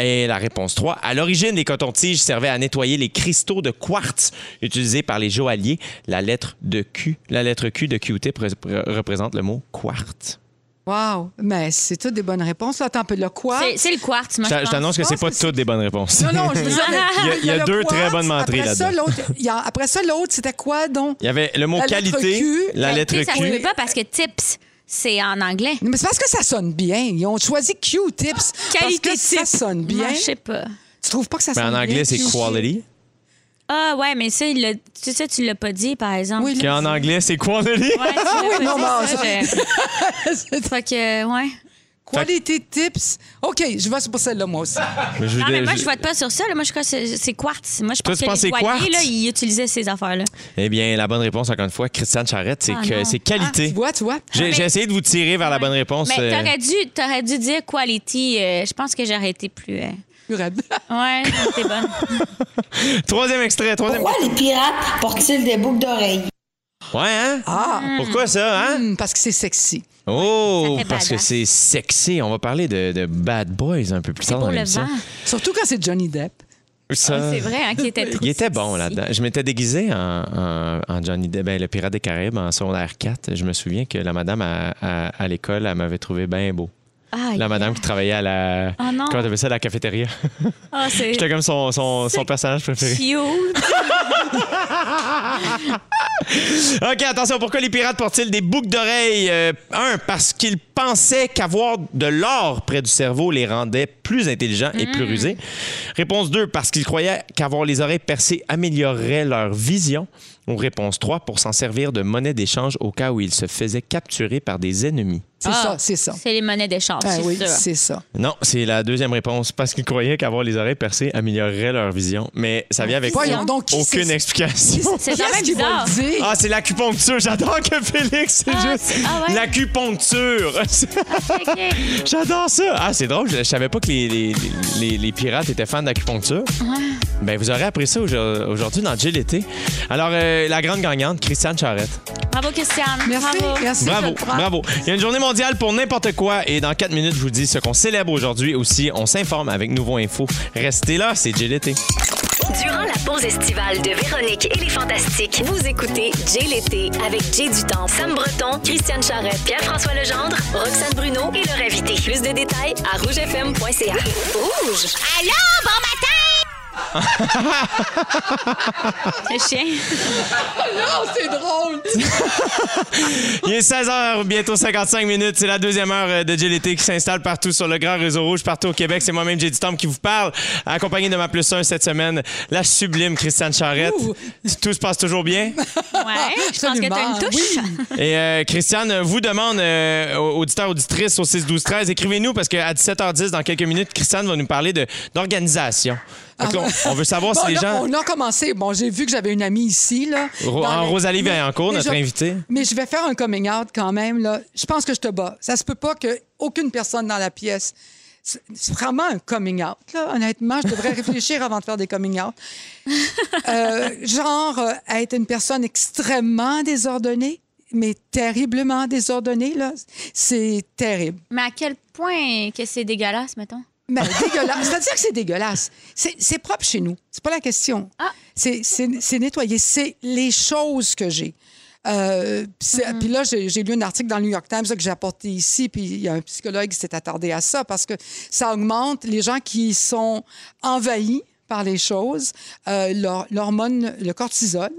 Et la réponse 3, à l'origine, les cotons-tiges servaient à nettoyer les cristaux de quartz utilisés par les joailliers. La lettre de Q, la lettre Q de re- représente le mot quartz. Wow. Mais c'est toutes des bonnes réponses. Attends un peu. Le quoi? C'est- le quartz, moi, Je t'annonce que c'est pas toutes des bonnes réponses. Non, non, je veux dire, Il y a- il y a deux très quartz. bonnes ça, là-dedans. Après ça, l'autre, c'était quoi, donc? Il y avait le mot La lettre qualité, Q. la Ben, lettre Tu sais, ça Q. peut pas parce que tips, c'est en anglais. Mais c'est parce que ça sonne bien. Ils ont choisi Q-tips. Qualité parce que ça sonne bien. Moi, je sais pas. Tu trouves pas que ça Mais sonne en bien? anglais, c'est quality. Ah, ouais, mais ça, il l'a- tu sais, ça, tu l'as pas dit, par exemple. Oui, Qui en anglais, c'est quality. Ouais, tu l'as non, mais ça, Fait que, ouais. Quality tips. OK, je vais pour celle-là, moi aussi. Mais je Non, mais moi, je- vote pas sur ça. là. Moi, je crois que c'est c'est quartz. Moi, je Toi, pense tu que penses les c'est quartz? là, ils utilisaient ces affaires-là. Eh bien, la bonne réponse, encore une fois, Christiane Charrette, c'est Ah, que non. c'est Ah, qualité. tu vois, tu vois. J'ai mais- j'ai essayé de vous tirer vers la bonne réponse. Mais euh, t'aurais dû, t'aurais dû dire quality. euh, je pense que j'aurais été plus. euh, Ouais, t'es bonne. Troisième extrait, troisième. Pourquoi les pirates portent-ils des boucles d'oreilles? Ouais, hein? Ah, Pourquoi ça, hein? hum, parce que c'est sexy. Oh, parce que c'est sexy. On va parler de, de Bad Boys un peu plus tard dans l'émission. Surtout quand c'est Johnny Depp. Ça- C'est vrai, hein, qu'il était trop Il était bon là-dedans. Je m'étais déguisé en, en- en Johnny Depp, ben, le pirate des Caraïbes en secondaire 4. Je me souviens que la madame à, à- à l'école, elle m'avait trouvé bien beau. Ah, La madame qui travaillait à la. Oh non. Comment t'appelles ça, la cafétéria? Ah, c'est J'étais comme son, son, son personnage préféré. cute. OK, attention, pourquoi les pirates portent-ils des boucles d'oreilles? Euh, un, parce qu'ils pensaient qu'avoir de l'or près du cerveau les rendait plus intelligents et plus rusés. Réponse 2, parce qu'ils croyaient qu'avoir les oreilles percées améliorerait leur vision. Ou réponse 3, pour s'en servir de monnaie d'échange au cas où ils se faisaient capturer par des ennemis. C'est Ah, ça, c'est ça. C'est les monnaies d'échange, Ah c'est oui, c'est ça. Non, c'est la deuxième réponse, parce qu'ils croyaient qu'avoir les oreilles percées améliorerait leur vision. Mais ça vient avec Voyons donc, aucune explication. C'est quand même bizarre. Ah, c'est l'acupuncture. J'adore que Félix, c'est Ah, juste ah ouais? l'acupuncture. OK. J'adore ça. Ah, c'est drôle. Je, je savais pas que les, les, les- les pirates étaient fans d'acupuncture. Ben, vous aurez appris ça aujourd- aujourd'hui dans Jill l'été. Alors, euh, la grande gagnante, Christiane Charrette. Bravo, Christiane. Merci, Bravo. merci. Bravo, bravo. Il y a une journée mondiale pour n'importe quoi et dans 4 minutes, je vous dis ce qu'on célèbre aujourd'hui aussi. On s'informe avec Nouveau Info. Restez là, c'est l'été. Durant la pause estivale de Véronique et les Fantastiques, vous écoutez Jay l'été avec Jay Dutemps, Sam Breton, Christiane Charrette, Pierre-François Legendre, Roxane Bruno et leur invité. Plus de détails à rougefm.ca. Rouge! Allô, bon matin! Le chien. Non, c'est drôle. Il est 16h, bientôt 55 minutes. C'est la deuxième heure euh, de GLT qui s'installe partout sur le grand réseau rouge, partout au Québec. C'est moi-même, Dutombe, qui vous parle, accompagné de ma plus 1 cette semaine, la sublime Christiane Charrette. Ouh. Tout se passe toujours bien? Ouais, je pense que t'as une touche. Et euh, Christiane vous demande, euh, auditeurs, auditrices au 6 12 13 écrivez-nous parce qu'à 17h10, dans quelques minutes, Christiane va nous parler d'organisation. Là, on, on veut savoir Bon, si les là, gens... On a commencé. Bon, j'ai vu que j'avais une amie ici. Là, Ro- en la- Rosalie Vaillancourt, notre je- invitée. Mais je vais faire un coming out quand même. Là. Je pense que je te bats. Ça se peut pas qu'aucune personne dans la pièce. C'est c'est vraiment un coming out, là. Honnêtement, je devrais réfléchir avant de faire des coming out. Euh, genre, euh, être une personne extrêmement désordonnée, mais terriblement désordonnée, là. C'est terrible. Mais à quel point que c'est dégueulasse, mettons? Mais dégueulasse. C'est-à-dire que c'est dégueulasse. C'est c'est propre chez nous. C'est pas la question. Ah. C'est- nettoyé. C'est les choses que j'ai. Euh, puis c'est- Puis là, j'ai lu un article dans le New York Times que j'ai apporté ici, puis il y a un psychologue qui s'est attardé à ça parce que ça augmente les gens qui sont envahis par les choses, euh, leur- l'hormone, le cortisol,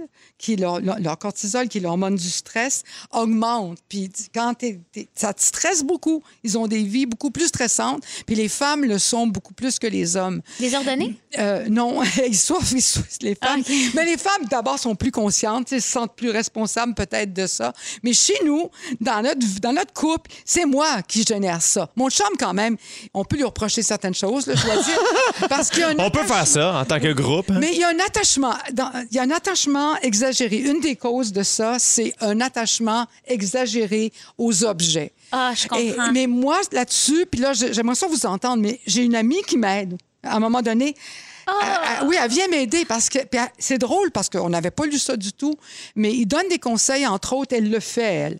qui leur, cortisol, qui est l'hormone du stress, augmente. Puis quand t'es- t'es- ça te stresse beaucoup, ils ont des vies beaucoup plus stressantes. Puis les femmes le sont beaucoup plus que les hommes. Les ordonnées? Euh, non, ils souffrent, ils souffrent, les femmes. Ah. Mais les femmes, d'abord, sont plus conscientes, se sentent plus responsables peut-être de ça. Mais chez nous, dans notre, dans notre couple, c'est moi qui génère ça. Mon chum, quand même, on peut lui reprocher certaines choses, là, je dois dire. Parce qu'il y a un On peut faire ça en tant que groupe. hein? mais il y a un attachement, dans- il y a un attachement exagéré exagéré. Une des causes de ça, c'est un attachement exagéré aux objets. Ah, je Et- comprends. mais moi, là-dessus, puis là, j'aimerais ça vous entendre, mais j'ai une amie qui m'aide. À un moment donné, Ah! elle- elle- oui, elle vient m'aider parce que c'est drôle parce qu'on n'avait pas lu ça du tout, mais il donne des conseils, entre autres, elle le fait, elle.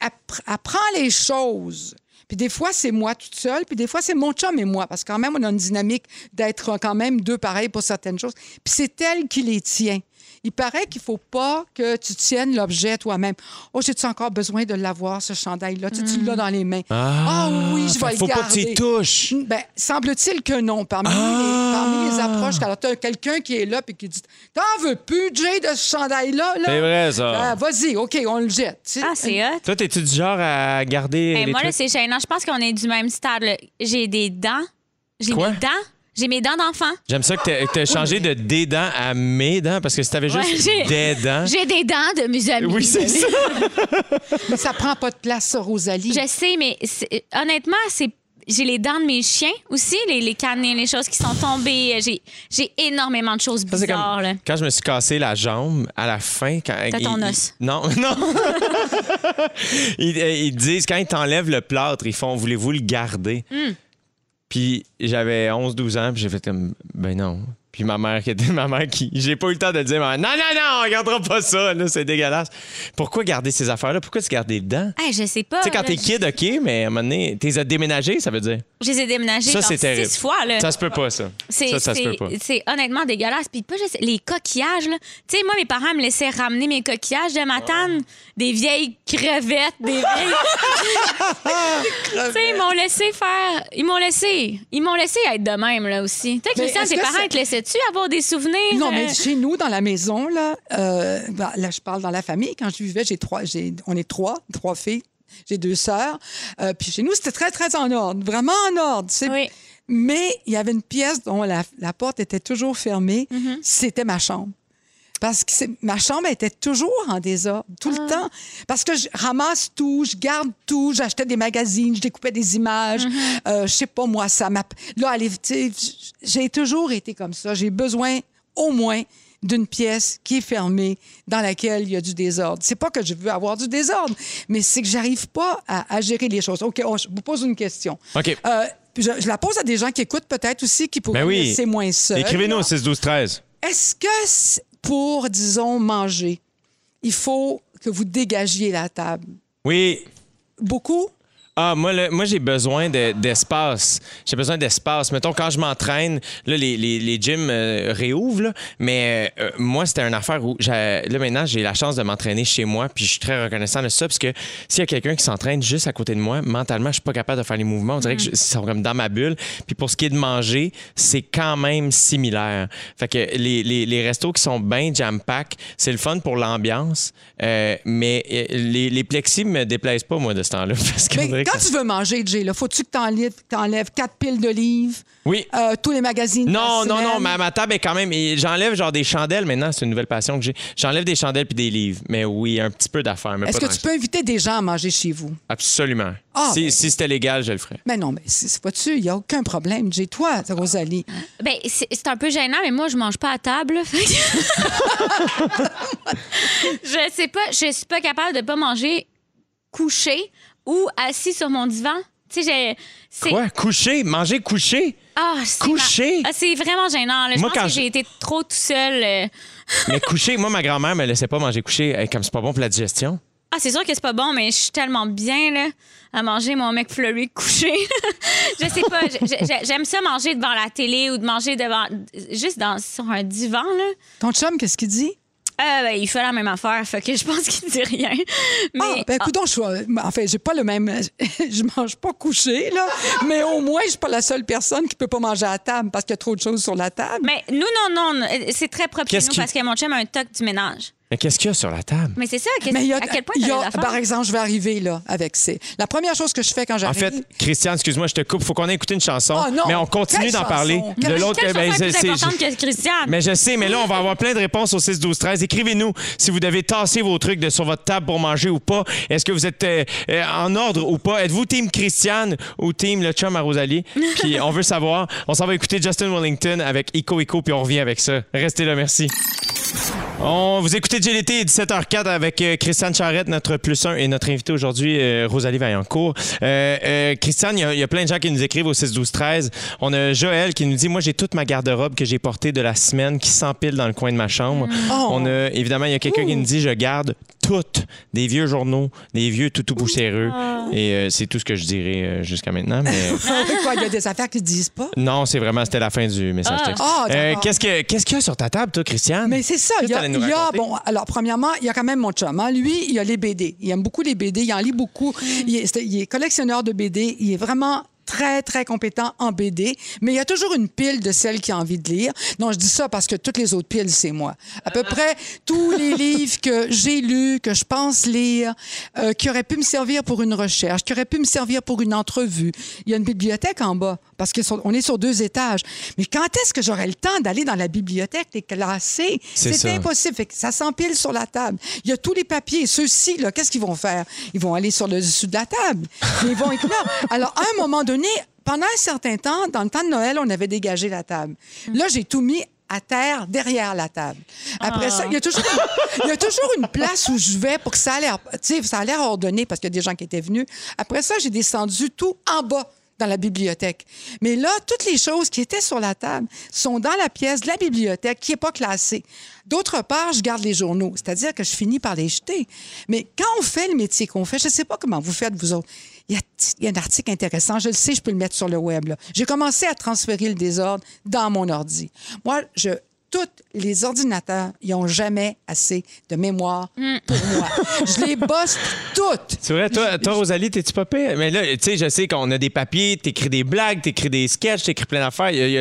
Elle, elle prend les choses. Puis des fois, c'est moi toute seule, puis des fois, c'est mon chum et moi, parce que quand même, on a une dynamique d'être quand même deux pareils pour certaines choses. Puis c'est elle qui les tient. Il paraît qu'il faut pas que tu tiennes l'objet toi-même. Oh, j'ai-tu encore besoin de l'avoir, ce chandail-là? Tu, l'as dans les mains. Ah, oui, je vais que faut le pas que tu garder. y touches. Ben, semble-t-il que non. Parmi, Ah! les, parmi les approches, quand tu as quelqu'un qui est là et qui dit T'en veux plus, Jay, de ce chandail-là? Là? C'est vrai, ça. Ben, Vas-y, OK, on le jette. Ah, c'est hot. Toi, t'es-tu du genre à garder Hey, les moi, là, trucs? c'est gênant. Je pense qu'on est du même stade. là. J'ai des dents. J'ai mes dents. J'ai mes dents d'enfant. J'aime ça que que t'aies changé de des dents à mes dents, parce que si t'avais juste Ouais, j'ai- des dents... J'ai des dents de mes amis. Oui, c'est ça. Mais ça prend pas de place, ça, Rosalie. Je sais, mais c'est- honnêtement, c'est j'ai les dents de mes chiens aussi, les, les canines, les choses qui sont tombées. J'ai, j'ai énormément de choses Ça, c'est bizarres. là. quand je me suis cassé la jambe à la fin. Quand T'as ton os. Non, non. ils, euh, ils disent, quand ils t'enlèvent le plâtre, ils font Voulez-vous le garder? Hmm. Puis j'avais 11-12 ans, puis j'ai fait comme Ben non. Puis ma mère, qui était ma mère, qui. J'ai pas eu le temps de dire Non, non, non, on gardera pas ça, là, c'est dégueulasse. Pourquoi garder ces affaires-là? Pourquoi les dents Hey, je sais pas. Tu sais, quand là, t'es kid, OK, mais à un moment donné, t'es à déménager, ça veut dire. Je les ai déménagés Ça, genre c'est terrible. six fois. Là. Ça se peut pas, ça. C'est, ça, ça se c'est- peut pas. c'est honnêtement dégueulasse. Puis pas juste les coquillages, là. Tu sais, moi, mes parents me laissaient ramener mes coquillages de matane, des vieilles crevettes, des vieilles. tu sais, ils m'ont laissé faire. Ils m'ont laissé. Ils m'ont laissé être de même, là aussi. Tu sais, Mais Christian, est-ce tes que parents, c'est- ils te laissaient-tu avoir des souvenirs? Non, euh, mais chez nous, dans la maison, là, euh, ben, là, je parle dans la famille. Quand je vivais, j'ai trois, j'ai, on est trois, trois filles. J'ai deux sœurs. Euh, puis chez nous, c'était très, très en ordre. Vraiment en ordre. tu sais. Oui. Mais il y avait une pièce dont la, la porte était toujours fermée. C'était ma chambre. Parce que ma chambre était toujours en désordre, tout le temps. Parce que je ramasse tout, je garde tout, j'achetais des magazines, je découpais des images. Euh, je sais pas, moi, ça m'a. Là, allez, tu sais, j- j'ai toujours été comme ça. J'ai besoin, au moins, d'une pièce qui est fermée, dans laquelle il y a du désordre. C'est pas que je veux avoir du désordre, mais c'est que j'arrive pas à, à gérer les choses. OK, oh, je vous pose une question. OK. Euh, je, je la pose à des gens qui écoutent peut-être aussi, qui pourraient Ben oui. laisser moins seul. Écrivez-nous au 6-12-13. Est-ce que pour, disons, manger, il faut que vous dégagiez la table? Oui. Beaucoup? Ah, moi, là, moi j'ai besoin de- d'espace. J'ai besoin d'espace. Mettons, quand je m'entraîne, là, les, les, les gyms euh, réouvrent, là, mais euh, moi, c'était une affaire où, là, maintenant, j'ai la chance de m'entraîner chez moi, puis je suis très reconnaissant de ça, parce que s'il y a quelqu'un qui s'entraîne juste à côté de moi, mentalement, je suis pas capable de faire les mouvements. On dirait que je- ils sont comme dans ma bulle. Puis pour ce qui est de manger, c'est quand même similaire. Fait que les, les, les restos qui sont bien jam-pack, c'est le fun pour l'ambiance, euh, mais euh, les, les plexis me déplaisent pas, moi, de ce temps-là. Parce que quand ça- tu veux manger, Jay, là, faut-tu que t'enlèves, t'enlèves quatre piles d'olives? Oui. euh, tous les magazines? Non, non, non, ma, ma table est quand même. J'enlève genre des chandelles maintenant, c'est une nouvelle passion que j'ai. J'enlève des chandelles puis des livres. Mais oui, un petit peu d'affaires. Est-ce pas que tu peux inviter des gens à manger chez vous? Absolument. Ah, si ben- si c'était légal, je le ferais. Mais non, mais c'est c'est pas-tu, il n'y a aucun problème. Jay, toi, Rosalie. Ben, c'est un peu gênant, mais moi, je mange pas à table. je sais pas, je suis pas capable de pas manger couché ou assis sur mon divan. Tu sais, j'ai. Quoi? Coucher? Manger couché? Ah, c'est Couché? ma- Ah, c'est vraiment gênant. là. Je Moi, pense quand que je- j'ai été trop tout seul. euh. Mais coucher, moi, ma grand-mère me laissait pas manger couché. Hey, comme c'est pas bon pour la digestion. Ah, c'est sûr que c'est pas bon, mais je suis tellement bien là, à manger mon mec fleury couché. je sais pas. J'aime ça manger devant la télé ou de manger devant. juste dans, sur un divan. Là. Ton chum, qu'est-ce qu'il dit? Euh, ben, il fait la même affaire, fait que je pense qu'il dit rien. Mais ah, ben, écoute, je suis. En fait, j'ai pas le même. je mange pas couché, là. mais au moins, je suis pas la seule personne qui peut pas manger à table parce qu'il y a trop de choses sur la table. Mais nous, non, non, c'est très propre chez nous qui- parce que mon chum a un toc du ménage. Mais qu'est-ce qu'il y a sur la table? Mais c'est ça, qu'est-ce- Mais il y a, à quel point il y t'as a- affaires? par exemple, je vais arriver là avec ces. La première chose que je fais quand En j'arrive. fait, Christiane, excuse-moi, je te coupe. Faut qu'on ait écouté une chanson. Oh non! mais on continue Quelle d'en chanson? parler. Quelle- de l'autre, Quelle ben, chanson est c'est- plus c'est- importante que Christiane? Mais je sais, mais là, on va avoir plein de réponses au 6-12-13. Écrivez-nous si vous devez tasser vos trucs de, sur votre table pour manger ou pas. Est-ce que vous êtes euh, euh, en ordre ou pas? Êtes-vous team Christiane ou team le chum à Rosalie? Puis on veut savoir. On s'en va écouter Justin Wellington avec Ico Ico, puis on revient avec ça. Restez là, merci. On vous écoutez GLT 17h04 avec euh, Christiane Charrette, notre plus 1 et notre invité aujourd'hui, euh, Rosalie Vaillancourt. Euh, Christiane, il y, a- il y a plein de gens qui nous écrivent au 6 12 13. On a Joël qui nous dit moi j'ai toute ma garde-robe que j'ai portée de la semaine qui s'empile dans le coin de ma chambre. Oh. On a évidemment il y a quelqu'un qui nous dit je garde toutes des vieux journaux, des vieux toutous poussiéreux et euh, c'est tout ce que je dirais jusqu'à maintenant mais Quoi, il y a des affaires qui ne disent pas? non, c'est vraiment c'était la fin du message texte. Ah, d'accord. qu'est-ce que qu'est-ce qu'il y a sur ta table toi Christiane? Mais c'est ça. Qu'est-ce Il y que a, nous il y a- bon, alors, premièrement, il y a quand même mon chum. hein. Lui, il a les BD. Il aime beaucoup les BD. Il en lit beaucoup. Il, est, c'est- il est collectionneur de BD. Il est vraiment très, très compétent en BD, mais il y a toujours une pile de celles qu'il a envie de lire. Non, je dis ça parce que toutes les autres piles, c'est moi. À peu près tous les livres que j'ai lus, que je pense lire, euh, qui auraient pu me servir pour une recherche, qui auraient pu me servir pour une entrevue. Il y a une bibliothèque en bas, parce qu'on est sur deux étages. Mais quand est-ce que j'aurai le temps d'aller dans la bibliothèque, les classer? C'est impossible. Fait que ça s'empile sur la table. Il y a tous les papiers. Ceux-ci, qu'est-ce qu'ils vont faire? Ils vont aller sur le dessus de la table. Ils vont être là. Alors, à un moment donné, pendant un certain temps, dans le temps de Noël, on avait dégagé la table. Là, j'ai tout mis à terre derrière la table. Après ça, il y, a toujours une, il y a toujours une place où je vais pour que ça a l'air, ça a l'air ordonné parce qu'il y a des gens qui étaient venus. Après ça, j'ai descendu tout en bas dans la bibliothèque. Mais là, toutes les choses qui étaient sur la table sont dans la pièce de la bibliothèque qui n'est pas classée. D'autre part, je garde les journaux, c'est-à-dire que je finis par les jeter. Mais quand on fait le métier qu'on fait, je ne sais pas comment vous faites, vous autres. Il y, a, il y a un article intéressant, je le sais, je peux le mettre sur le web. là. J'ai commencé à transférer le désordre dans mon ordi. Moi, je, tous les ordinateurs, ils n'ont jamais assez de mémoire pour moi. Je les bosse toutes. C'est vrai, toi, toi Rosalie, t'es-tu pas pire? Mais là, tu sais, je sais qu'on a des papiers, t'écris des blagues, t'écris des sketchs, t'écris plein d'affaires. Y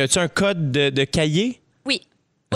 a-tu un code de, de cahier?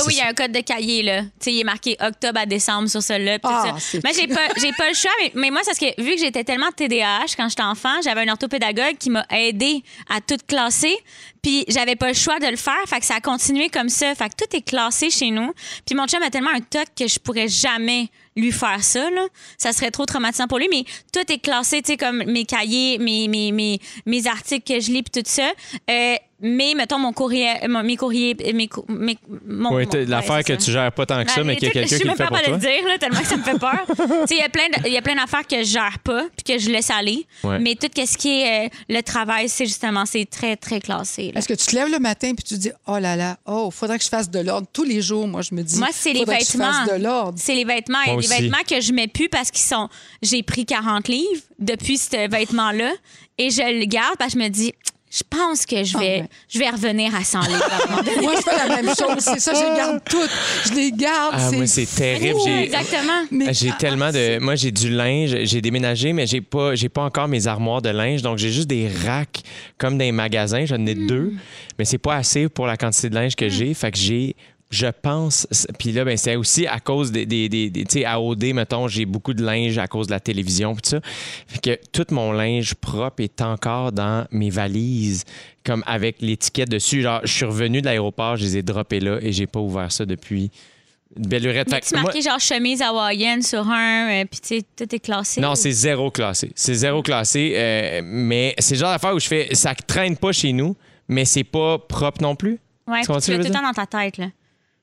Oui. Il y a un code de cahier, là. Tu sais, il est marqué octobre à décembre sur celui-là. Ah, j'ai pas, j'ai pas le choix. Mais, mais moi, c'est parce que vu que j'étais tellement TDAH quand j'étais enfant, j'avais un orthopédagogue qui m'a aidé à tout classer. Puis j'avais pas le choix de le faire. Fait que ça a continué comme ça. Fait que tout est classé chez nous. Puis mon chum a tellement un toc que je pourrais jamais lui faire ça, là. Ça serait trop traumatisant pour lui. Mais tout est classé, tu sais, comme mes cahiers, mes, mes, mes, mes articles que je lis, puis tout ça. Euh, mais, mettons, mon courrier, mon- mes courriers, mes, mes, mon, Oui, mon- ouais, l'affaire que ça. tu gères pas tant que ça, Ben, mais qu'il y a quelqu'un je qui suis le même fait pas pour capable toi. de le dire, là, tellement que ça me fait peur. Tu sais, il y a plein il y a plein d'affaires que je gère pas puis que je laisse aller. Ouais. Mais tout ce qui est euh, le travail, c'est justement, c'est très, très classé. là. Est-ce que tu te lèves le matin puis tu te dis oh là là, oh, faudrait que je fasse de l'ordre tous les jours. Moi, je me dis Moi, c'est les je vêtements. fasse de l'ordre. C'est les vêtements. Il y a des vêtements que je mets plus parce qu'ils sont. J'ai pris 40 livres depuis ce vêtement-là et je le garde parce que je me dis, je pense que je vais, Ah ouais. je vais revenir à 100 livres. Moi, je fais la même chose. C'est ça, je les garde toutes. Je les garde. Ah, moi, c'est terrible. Ouh, Exactement. Mais- J'ai ah, tellement de. Moi, j'ai du linge. J'ai déménagé, mais j'ai pas, j'ai pas encore mes armoires de linge. Donc, j'ai juste des racks comme dans les magasins. J'en ai deux, mais c'est pas assez pour la quantité de linge que j'ai. Fait que j'ai. Je pense, puis là, ben, c'est aussi à cause des, des, des- des- tu sais, à OD, mettons, j'ai beaucoup de linge à cause de la télévision, puis tout ça. Fait que tout mon linge propre est encore dans mes valises, comme avec l'étiquette dessus. Genre, je suis revenu de l'aéroport, je les ai droppés là et j'ai pas ouvert ça depuis. Une belle lurette. Fait Tu marqué genre chemise hawaïenne sur un, euh, puis tu sais, tout est classé. non, c'est zéro classé. C'est zéro classé. euh, mais c'est le genre d'affaire où je fais. Ça traîne pas chez nous, mais c'est pas propre non plus. Ouais, Tu tu l'as tout le temps dans ta tête, là.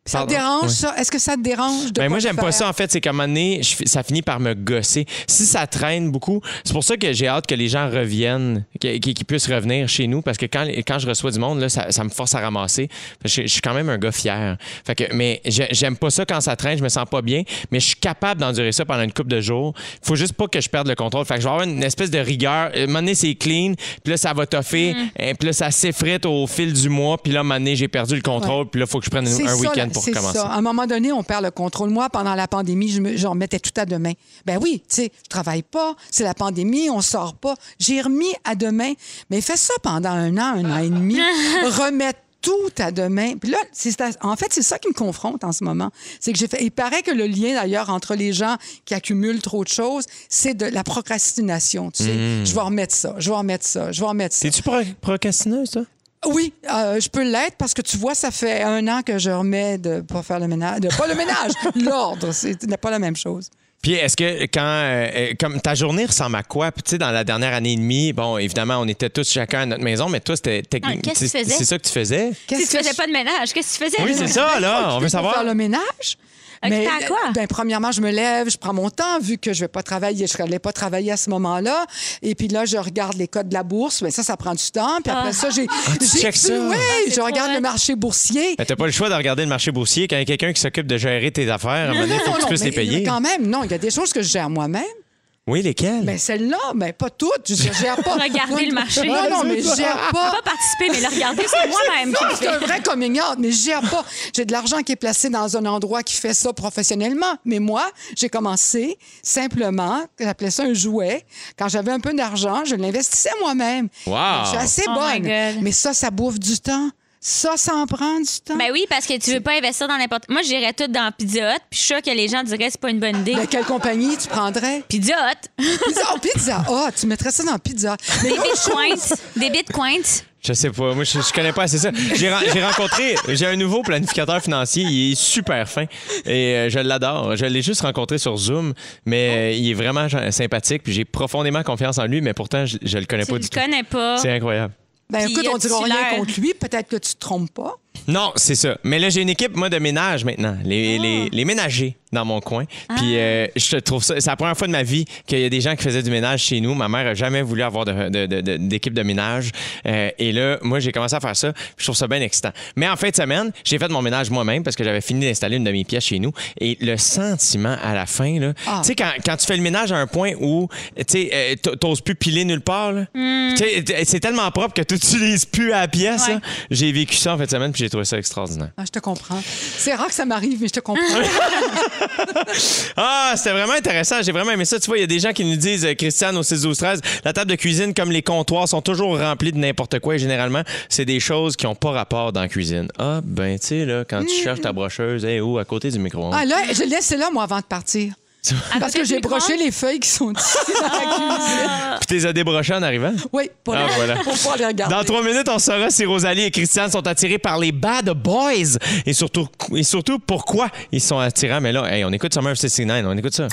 Ça te dérange, Ouais. ça? Est-ce que ça te dérange de Ben moi, j'aime pas ça, en fait. C'est qu'à un moment donné, je- ça finit par me gosser. Si ça traîne beaucoup, c'est pour ça que j'ai hâte que les gens reviennent, qu'ils qu'ils puissent revenir chez nous, parce que quand, quand je reçois du monde, là, ça, ça me force à ramasser. Je, je suis quand même un gars fier. Fait que, mais j'ai- j'aime pas ça quand ça traîne, je me sens pas bien, mais je suis capable d'endurer ça pendant une couple de jours. Faut juste pas que je perde le contrôle. Fait que je vais avoir une espèce de rigueur. À un moment donné, c'est clean, puis là, ça va toffer, et puis là, ça s'effrite au fil du mois, puis là, à un moment donné, j'ai perdu le contrôle, puis là, faut que je prenne un week-end pour c'est recommencer. ça. À un moment donné, on perd le contrôle. Moi, pendant la pandémie, je, me, je remettais tout à demain. Ben oui, tu sais, je travaille pas, c'est la pandémie, on sort pas. J'ai remis à demain. Mais fais ça pendant un an, un an et demi. Remettre tout à demain. Puis là, c'est- en fait, c'est ça qui me confronte en ce moment. C'est que j'ai fait. Il paraît que le lien, d'ailleurs, entre les gens qui accumulent trop de choses, c'est de la procrastination. Tu sais, je vais remettre ça, je vais remettre ça, je vais remettre ça. T'es-tu pro- procrastineuse, toi? Oui, euh, je peux l'être parce que tu vois, ça fait un an que je remets de pas faire le ménage. De, pas le ménage, l'ordre. C'est n'est pas la même chose. Puis est-ce que quand euh, euh, comme ta journée ressemble à quoi? Puis tu sais dans la dernière année et demie, bon évidemment on était tous chacun à notre maison, mais toi c'était technique. qu'est-ce que tu c'est- faisais? C'est ça que tu faisais? Si tu faisais pas de ménage, qu'est-ce que tu faisais? Oui, c'est ça là. On veut savoir. faire le ménage? Occupée à quoi? Ben, premièrement, je me lève, je prends mon temps, vu que je vais pas travailler, je n'allais pas travailler à ce moment-là. Et puis là, je regarde les codes de la bourse. Ben, ça, ça prend du temps. Puis après Ah. ça, j'ai. tu checkes ça? Oui, c'est je regarde le marché boursier. Ben, t'as pas le choix de regarder le marché boursier quand il y a quelqu'un qui s'occupe de gérer tes affaires. À un moment donné, il faut que tu puisses mais les payer. quand même, non, il y a des choses que je gère moi-même. Oui, lesquels? Mais celle-là, mais pas toutes. Je ne gère pas. Regarder le marché. Non, non, mais je gère pas. Pas participer, mais le regarder, c'est moi-même qui c'est un vrai coming out, mais je gère pas. J'ai de l'argent qui est placé dans un endroit qui fait ça professionnellement. Mais moi, j'ai commencé simplement, j'appelais ça un jouet. Quand j'avais un peu d'argent, je l'investissais moi-même. Wow. Je suis assez Oh my bonne. God. Mais ça, ça bouffe du temps. Ça, ça en prend du temps? Ben oui, parce que tu veux pas investir dans n'importe. Moi, j'irais tout dans Pizza Hut, puis je suis sûre que les gens diraient que c'est pas une bonne idée. Mais quelle compagnie tu prendrais? Pizza Hut, Pizza, oh, pizza. Ah, tu mettrais ça dans pizza. Des bitcoins, des bitcoins. Je sais pas. Moi, je, je connais pas assez ça. J'ai ren- j'ai rencontré, j'ai un nouveau planificateur financier. Il est super fin et euh, je l'adore. Je l'ai juste rencontré sur Zoom, mais euh, il est vraiment sympathique. Puis j'ai profondément confiance en lui, mais pourtant, je, je le connais Tu pas le du tout. connais pas. C'est incroyable. Ben écoute, on a-tu dira rien contre lui. Peut-être que tu te trompes pas. Non, c'est ça. Mais là, j'ai une équipe, moi, de ménage maintenant. Les, les, les ménagers dans mon coin. Puis euh, je trouve ça. C'est la première fois de ma vie qu'il y a des gens qui faisaient du ménage chez nous. Ma mère a jamais voulu avoir de- de- de- de- d'équipe de, ménage. Euh, et là, moi, j'ai commencé à faire ça. Je trouve ça bien excitant. Mais en fin de semaine, j'ai fait mon ménage moi-même parce que j'avais fini d'installer une de mes pièces chez nous. Et le sentiment à la fin, là. Ah. Tu sais, quand, quand tu fais le ménage à un point où, tu sais, euh, t'oses plus piler nulle part, t- c'est tellement propre que tu n'utilises plus à la pièce, Ouais. J'ai vécu ça en fin de semaine puis j'ai trouvé ça extraordinaire. Ah, je te comprends. C'est rare que ça m'arrive, mais je te comprends. Ah, c'était vraiment intéressant. J'ai vraiment aimé ça. Tu vois, il y a des gens qui nous disent, euh, Christiane, au 6 12 13 la table de cuisine, comme les comptoirs, sont toujours remplis de n'importe quoi. Et généralement, c'est des choses qui n'ont pas rapport dans la cuisine. Ah, ben, tu sais, là, quand tu cherches ta brocheuse, hey, où, à côté du micro-ondes. Ah, là, je laisse là, moi, avant de partir. Parce que j'ai broché les feuilles qui sont ici dans la cuisine. Puis tu les as débrochés en arrivant? Oui, pour, Ah, les, voilà. pour pouvoir les regarder. Dans trois minutes, on saura si Rosalie et Christiane sont attirés par les bad boys et surtout, et surtout pourquoi ils sont attirants. Mais là, hey, on écoute Summer of 69, on écoute ça.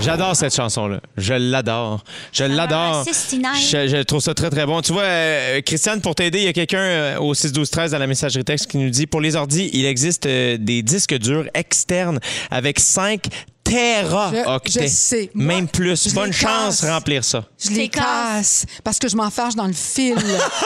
J'adore cette chanson-là. Je l'adore. Je l'adore. 69. Je, je trouve ça très, très bon. Tu vois, euh, Christiane, pour t'aider, il y a quelqu'un euh, au 6-12-13 à la messagerie texte qui nous dit pour les ordis, il existe euh, des disques durs externes avec 5 téraoctets. Je- je sais. Moi, Même plus. je Bonne chance casse. remplir ça. Je les casse. parce que je m'enfarge dans le fil.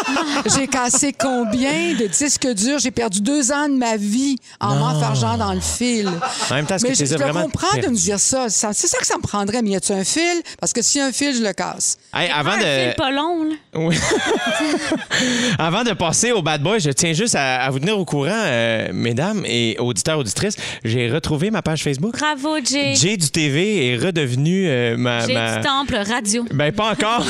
j'ai cassé combien de disques durs? J'ai perdu deux ans de ma vie en m'enfargeant dans le fil. En même temps, est-ce mais que je, je vraiment comprends de me dire ça. Ça- C'est ça que ça me prendrait. Mais y a-tu un fil? Parce que s'il y a un fil, je le casse. Hey, avant Un de... fil pas long, là. Oui. Avant de passer au Bad Boy, je tiens juste à, à vous tenir au courant, euh, mesdames et auditeurs, auditrices. J'ai retrouvé ma page Facebook. Bravo, Jay. Jay du TV est redevenu euh, ma. Jay ma- du Temple Radio. Ben, pas encore.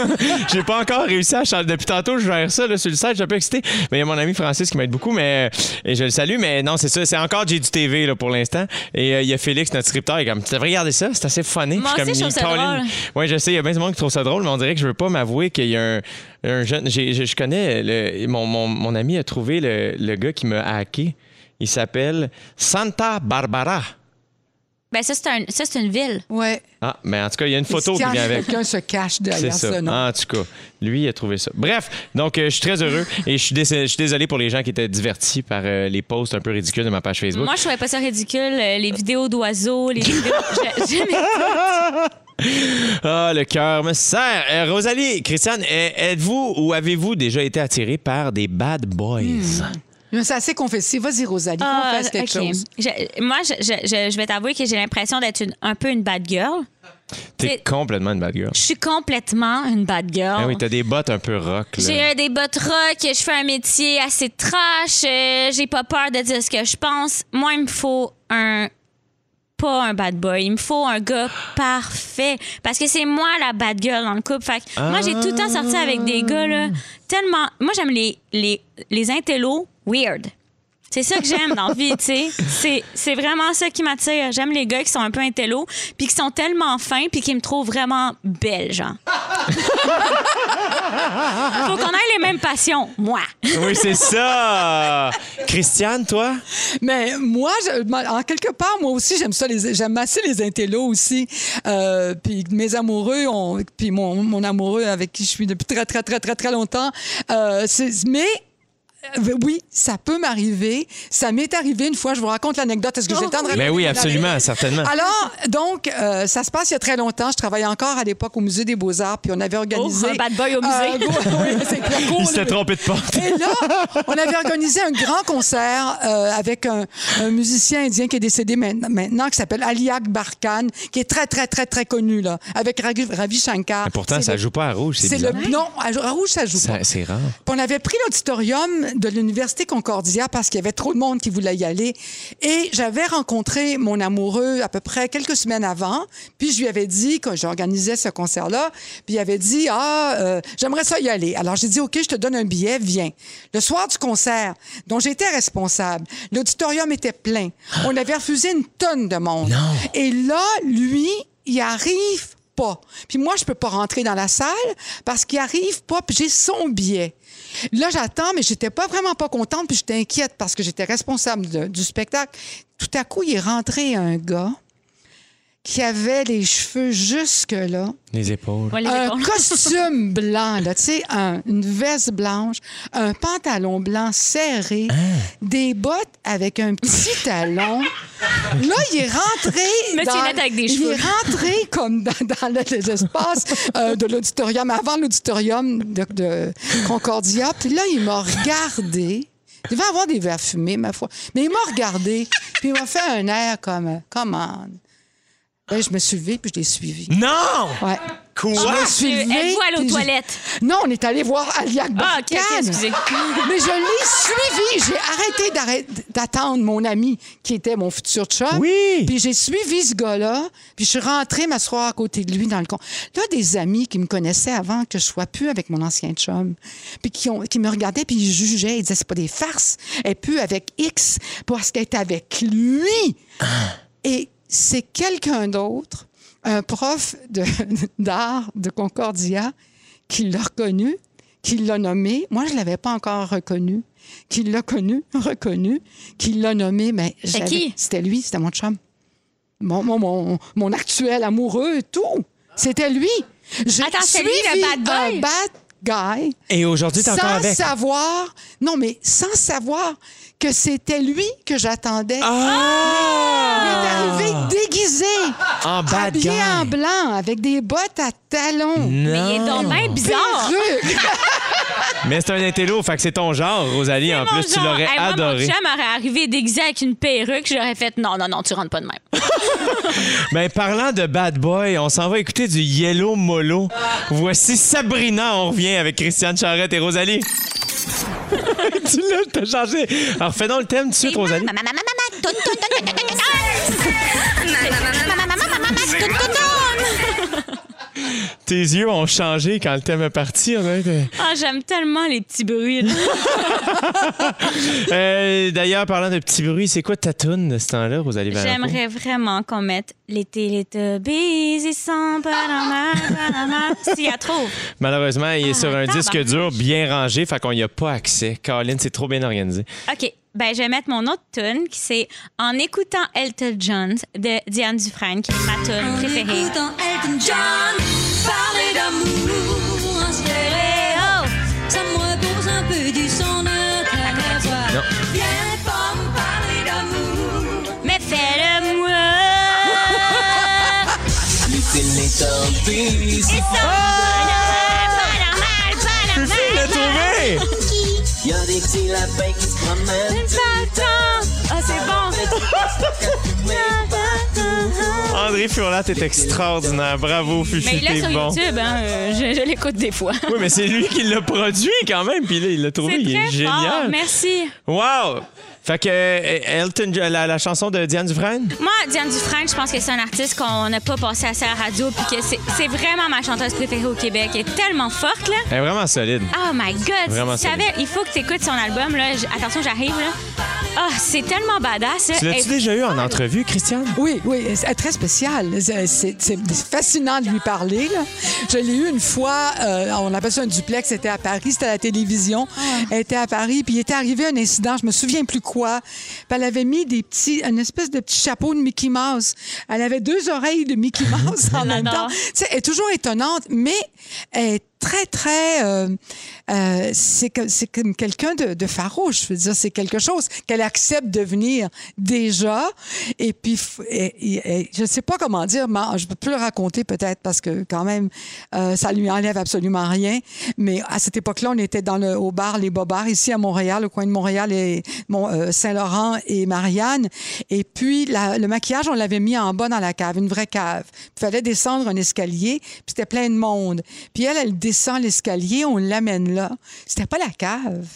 J'ai pas encore réussi à changer. Depuis tantôt, je gère ça là, sur le site. Je suis un peu excité. Mais il y a mon ami Francis qui m'aide beaucoup. Mais, euh, et je le salue. Mais non, c'est ça. C'est encore Jay du TV là, pour l'instant. Et euh, il y a Félix, notre scripteur. Il est comme, tu devrais regarder ça. C'est assez funny. Moi aussi, comme, je trouve ça drôle. Oui, je sais. Il y a bien du monde qui trouve ça drôle. Mais on dirait que je veux pas m'avouer qu'il y a un, un jeune. je connais. Le, mon, mon, mon ami a trouvé le, le gars qui m'a hacké. Il s'appelle Santa Barbara. Ben, ça, c'est un- ça, c'est une ville. Ouais. Ah, mais en tout cas, il y a une photo qui vient avec. Quelqu'un se cache derrière ça. ce nom. En tout cas, lui, il a trouvé ça. Bref, donc euh, je suis très heureux et je suis, je suis désolé pour les gens qui étaient divertis par euh, les posts un peu ridicules de ma page Facebook. Moi, je trouvais pas ça ridicule. euh, Les vidéos d'oiseaux, les vidéos. J'aimais Ah, le cœur me serre. Euh, Rosalie, Christiane, euh, êtes-vous ou avez-vous déjà été attiré par des bad boys? C'est assez confessé. Vas-y, Rosalie, Ah, confesse quelque chose? Je- moi, je, je- je- vais t'avouer que j'ai l'impression d'être une- un peu une bad girl. T'es complètement une bad girl. Je suis complètement une bad girl. Ah oui, t'as des bottes un peu rock. J'ai des bottes rock, je fais un métier assez trash, euh, j'ai pas peur de dire ce que je pense. Moi, il me faut un pas un bad boy, il me faut un gars parfait parce que c'est moi la bad girl dans le couple. Fait que moi j'ai tout le temps sorti avec des gars là tellement moi j'aime les les les intellos weird. C'est ça que j'aime dans la vie, tu sais. C'est, c'est vraiment ça qui m'attire. J'aime les gars qui sont un peu intello, puis qui sont tellement fins, puis qui me trouvent vraiment belle, genre. Faut qu'on ait les mêmes passions, moi. Oui, c'est ça. Christiane, toi? Mais moi, je- en quelque part, moi aussi, j'aime ça. J'aime assez les intellos aussi. Euh, puis mes amoureux, puis mon, mon amoureux avec qui je suis depuis très, très, très, très, très longtemps. Euh, mais Oui, ça peut m'arriver. Ça m'est arrivé une fois. Je vous raconte l'anecdote. Est-ce que j'ai le temps de Mais oui, absolument, certainement. Alors, donc, euh, ça se passe il y a très longtemps. Je travaillais encore à l'époque au Musée des Beaux-Arts, puis on avait organisé... Oh, un bad boy au musée. Euh, oui, cool. Il s'était trompé de porte. Et là, on avait organisé un grand concert euh, avec un, un musicien indien qui est décédé maintenant, maintenant, qui s'appelle Aliak Barkan, qui est très, très, très, très connu, là, avec Ravi, Shankar. Mais pourtant, ça le- joue pas à rouge, c'est le bizarre. non, à Rouge ça joue pas. C'est rare. Puis on avait pris l'auditorium de l'Université Concordia parce qu'il y avait trop de monde qui voulait y aller. Et j'avais rencontré mon amoureux à peu près quelques semaines avant. Puis je lui avais dit que j'organisais ce concert-là. Puis il avait dit, ah, euh, j'aimerais ça y aller. Alors j'ai dit, OK, je te donne un billet, viens. Le soir du concert, dont j'étais responsable, l'auditorium était plein. On avait refusé une tonne de monde. Et là, lui, il arrive pas. Puis moi, je peux pas rentrer dans la salle parce qu'il arrive pas, puis j'ai son billet. Là, j'attends, mais j'étais pas vraiment pas contente, puis j'étais inquiète parce que j'étais responsable du spectacle. Tout à coup, il est rentré un gars qui avait les cheveux jusque-là, Les épaules. Ouais, les un épaules. costume blanc, là, tu sais, un- une veste blanche, un pantalon blanc serré, des bottes avec un petit talon. Là, il est rentré. Monsieur dans- Net avec des Il cheveux. est rentré comme dans, dans le- les espaces euh, de l'auditorium, avant l'auditorium de, de Concordia. Puis là, il m'a regardé. Il devait avoir des verres fumés, ma foi. Mais il m'a regardé, puis il m'a fait un air comme Commande. Ben, je me suis levée, puis je l'ai suivi. Non! Ouais. Quoi? Je me suis levée, Êtes-vous allé aux puis toilettes? Non, on est allé voir Aliak Ah, ok, ok, Barkan. excusez. Mais je l'ai suivi. J'ai arrêté d'arrêt- d'attendre mon ami qui était mon futur chum. Oui. Puis j'ai suivi ce gars-là. Puis je suis rentrée m'asseoir à côté de lui dans le con. Là, des amis qui me connaissaient avant que je sois plus avec mon ancien chum. Puis qui, ont, qui me regardaient puis ils jugeaient. Ils disaient, c'est pas des farces. Elle est plus avec X parce qu'elle est avec lui. Et c'est quelqu'un d'autre, un prof d'art de, Concordia, qui l'a reconnu, qui l'a nommé. Moi, je ne l'avais pas encore reconnu. Qui l'a connu, reconnu, qui l'a nommé, mais qui? c'était lui, c'était mon chum. Mon, mon, mon, mon actuel amoureux, tout. C'était lui. J'ai Attends, c'est lui, le suivi bad boy? un bad guy Et aujourd'hui, t'es encore sans avec. savoir, non, mais sans savoir que c'était lui que j'attendais. Ah! Il est arrivé déguisé, En bad habillé guy. en blanc, avec des bottes à talons. Mais il est donc bien bizarre. Mais c'est un intello, fait que c'est ton genre, Rosalie. En plus, tu l'aurais Hey, moi, adoré. Mon chum aurait arrivé déguisé avec une perruque, j'aurais fait non, non, non, tu rentres pas de même. Ben, parlant de bad boy, on s'en va écouter du Yellow Molo. Voici Sabrina, on revient avec Christiane Charrette et Rosalie. tu l'as, t'as changé. Alors, fais donc le thème tout de suite, Rosalie. Tes yeux ont changé quand le thème est parti. Ah, j'aime tellement les petits bruits. Euh, D'ailleurs, parlant de petits bruits, c'est quoi ta toune de ce temps-là, Rosalie? J'aimerais vraiment qu'on mette dans ma- dans ma- S'il y a trop. Malheureusement, il est sur un disque dur bien rangé, fait qu'on n'y a pas accès. Caroline, c'est trop bien organisé. OK. Ben, je vais mettre mon autre tune qui c'est En écoutant Elton John de Diane Dufresne, qui est ma tune préférée. Elton John, parler d'amour en stéréo. Ça me repose un peu du son de ta voix. Viens pas me parler d'amour. Mais fais-le-moi! Ils sont pas normal, pas normal, Il l'a trouvé! Y a des petits lapins qui Ah, c'est bon. André Furlat est extraordinaire. Bravo, Fufu, Mais il est sur bon. YouTube, hein, euh, je, je l'écoute des fois. Oui, mais c'est lui qui l'a produit quand même, puis là, il l'a trouvé. Il est génial. fort, merci. Wow! Fait que euh, Elton, la, la chanson de Diane Dufresne? Moi, Diane Dufresne, je pense que c'est un artiste qu'on n'a pas passé assez à la radio, puis que c'est vraiment ma chanteuse préférée au Québec. Elle est tellement forte, là. Elle est vraiment solide. Oh my God! Vraiment tu savais, il faut que tu écoutes son album, là. Attention, j'arrive, là. Ah, c'est tellement badass. là. Tu l'as-tu déjà eu en entrevue, Christiane? Oui, oui, c'est très spécial. C'est- fascinant de lui parler. là. Je l'ai eu une fois, euh, on appelle ça un duplex, c'était à Paris, c'était à la télévision. Elle était à Paris, puis il était arrivé un incident, je me souviens plus quoi. Puis elle avait mis des petits, une espèce de petit chapeau de Mickey Mouse. Elle avait deux oreilles de Mickey Mouse en même temps. Tu sais, elle est toujours étonnante, mais elle est très, très... euh, euh, c'est comme quelqu'un de, de farouche. Je veux dire, c'est quelque chose qu'elle accepte de venir déjà. Et puis, je ne sais pas comment dire, mais je peux plus le raconter peut-être parce que quand même, euh, ça lui enlève absolument rien. Mais à cette époque-là, on était dans le, au bar Les Bobards, ici à Montréal, au coin de Montréal et euh, Saint-Laurent et Marianne. Et puis, le maquillage, on l'avait mis en bas dans la cave, une vraie cave. Il fallait descendre un escalier, puis c'était plein de monde. Puis elle, elle descend l'escalier, on l'amène là. C'était pas la cave.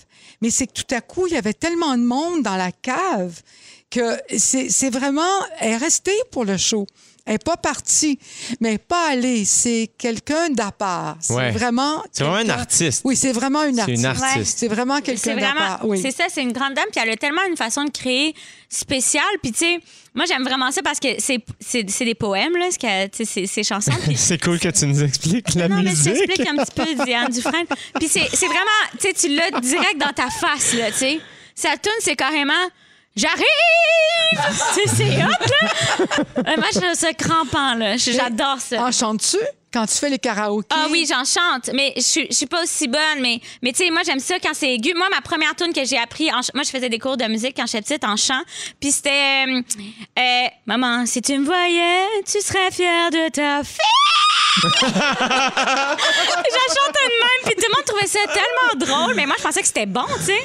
Mais c'est que tout à coup, il y avait tellement de monde dans la cave que c'est c'est vraiment... Elle est restée pour le show. Elle n'est pas partie, mais elle n'est pas allée. C'est quelqu'un d'à part. C'est Ouais. vraiment... C'est vraiment un quelqu'un- artiste. Oui, c'est vraiment une C'est artiste. une artiste. C'est vraiment C'est quelqu'un d'à part. Oui. c'est ça, c'est une grande dame, puis elle a tellement une façon de créer spéciale. Puis tu sais, moi j'aime vraiment ça parce que c'est, c'est, c'est des poèmes là, ce qu'elle- tu sais, c'est, c'est chansons. C'est cool que tu nous expliques la non, mais musique. t'explique un petit peu Diane Dufresne. Puis c'est, c'est vraiment, tu sais, tu l'as direct dans ta face là, tu sais. Sa tune, c'est carrément. J'arrive! tu sais, c'est hot, là! Euh, Moi, je trouve ça crampant, là. J'adore ça. En chantes-tu quand tu fais les karaokés? Ah oui, j'en chante, mais je suis- je suis pas aussi bonne. Mais, mais tu sais, moi, j'aime ça quand c'est aigu. Moi, ma première tune que j'ai appris, en moi, je faisais des cours de musique quand j'étais petite en chant. Puis c'était euh, euh, Maman, si tu me voyais, tu serais fière de ta fille. je chantais de même, puis tout le monde trouvait ça tellement drôle. Mais moi, je pensais que c'était bon, tu sais.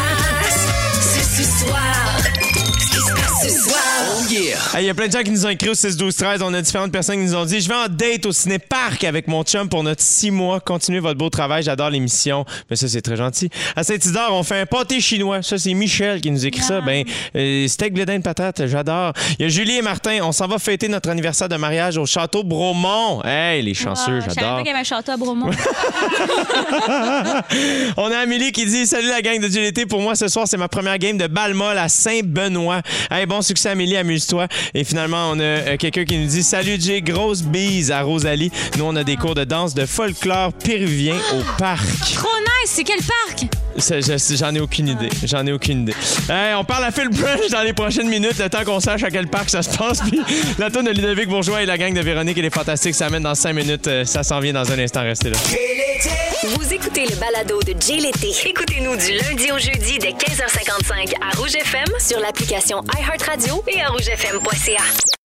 Hey, Il y a plein de gens qui nous ont écrit au 6 12 13 On a différentes personnes qui nous ont dit Je vais en date au ciné-parc avec mon chum pour notre six mois. Continuez votre beau travail. J'adore l'émission. Mais ça, c'est très gentil. À Saint-Isidore, on fait un pâté chinois. Ça, c'est Michel qui nous écrit ça. Ben, euh, steak blé d'Inde patate, j'adore. Il y a Julie et Martin. On s'en va fêter notre anniversaire de mariage au château Bromont. Hey, les chanceux, Ah, Je savais pas j'adore. qu'il y avait un château à Bromont. On a Amélie qui dit Salut la gang de GLT. Pour moi, ce soir, c'est ma première game de balle-molle à Saint-Benoît. Hey, bon succès, Amélie. Amuse-toi. Et finalement, on a euh, quelqu'un qui nous dit Salut Jay, grosse bise à Rosalie. Nous, on a des cours de danse de folklore péruvien au parc. Trop nice, c'est quel parc? J'en ai aucune idée. J'en ai aucune idée. Hey, on parle à Phil Brunch dans les prochaines minutes, le temps qu'on sache à quel parc ça se passe. Puis la tonne de Ludovic Bourgeois et la gang de Véronique et les Fantastiques, ça amène dans 5 minutes. Euh, Ça s'en vient dans un instant. Restez là. Vous écoutez le balado de Jay l'été. Écoutez-nous du lundi au jeudi dès 15h55 à Rouge FM sur l'application iHeartRadio et à rougefm.ca.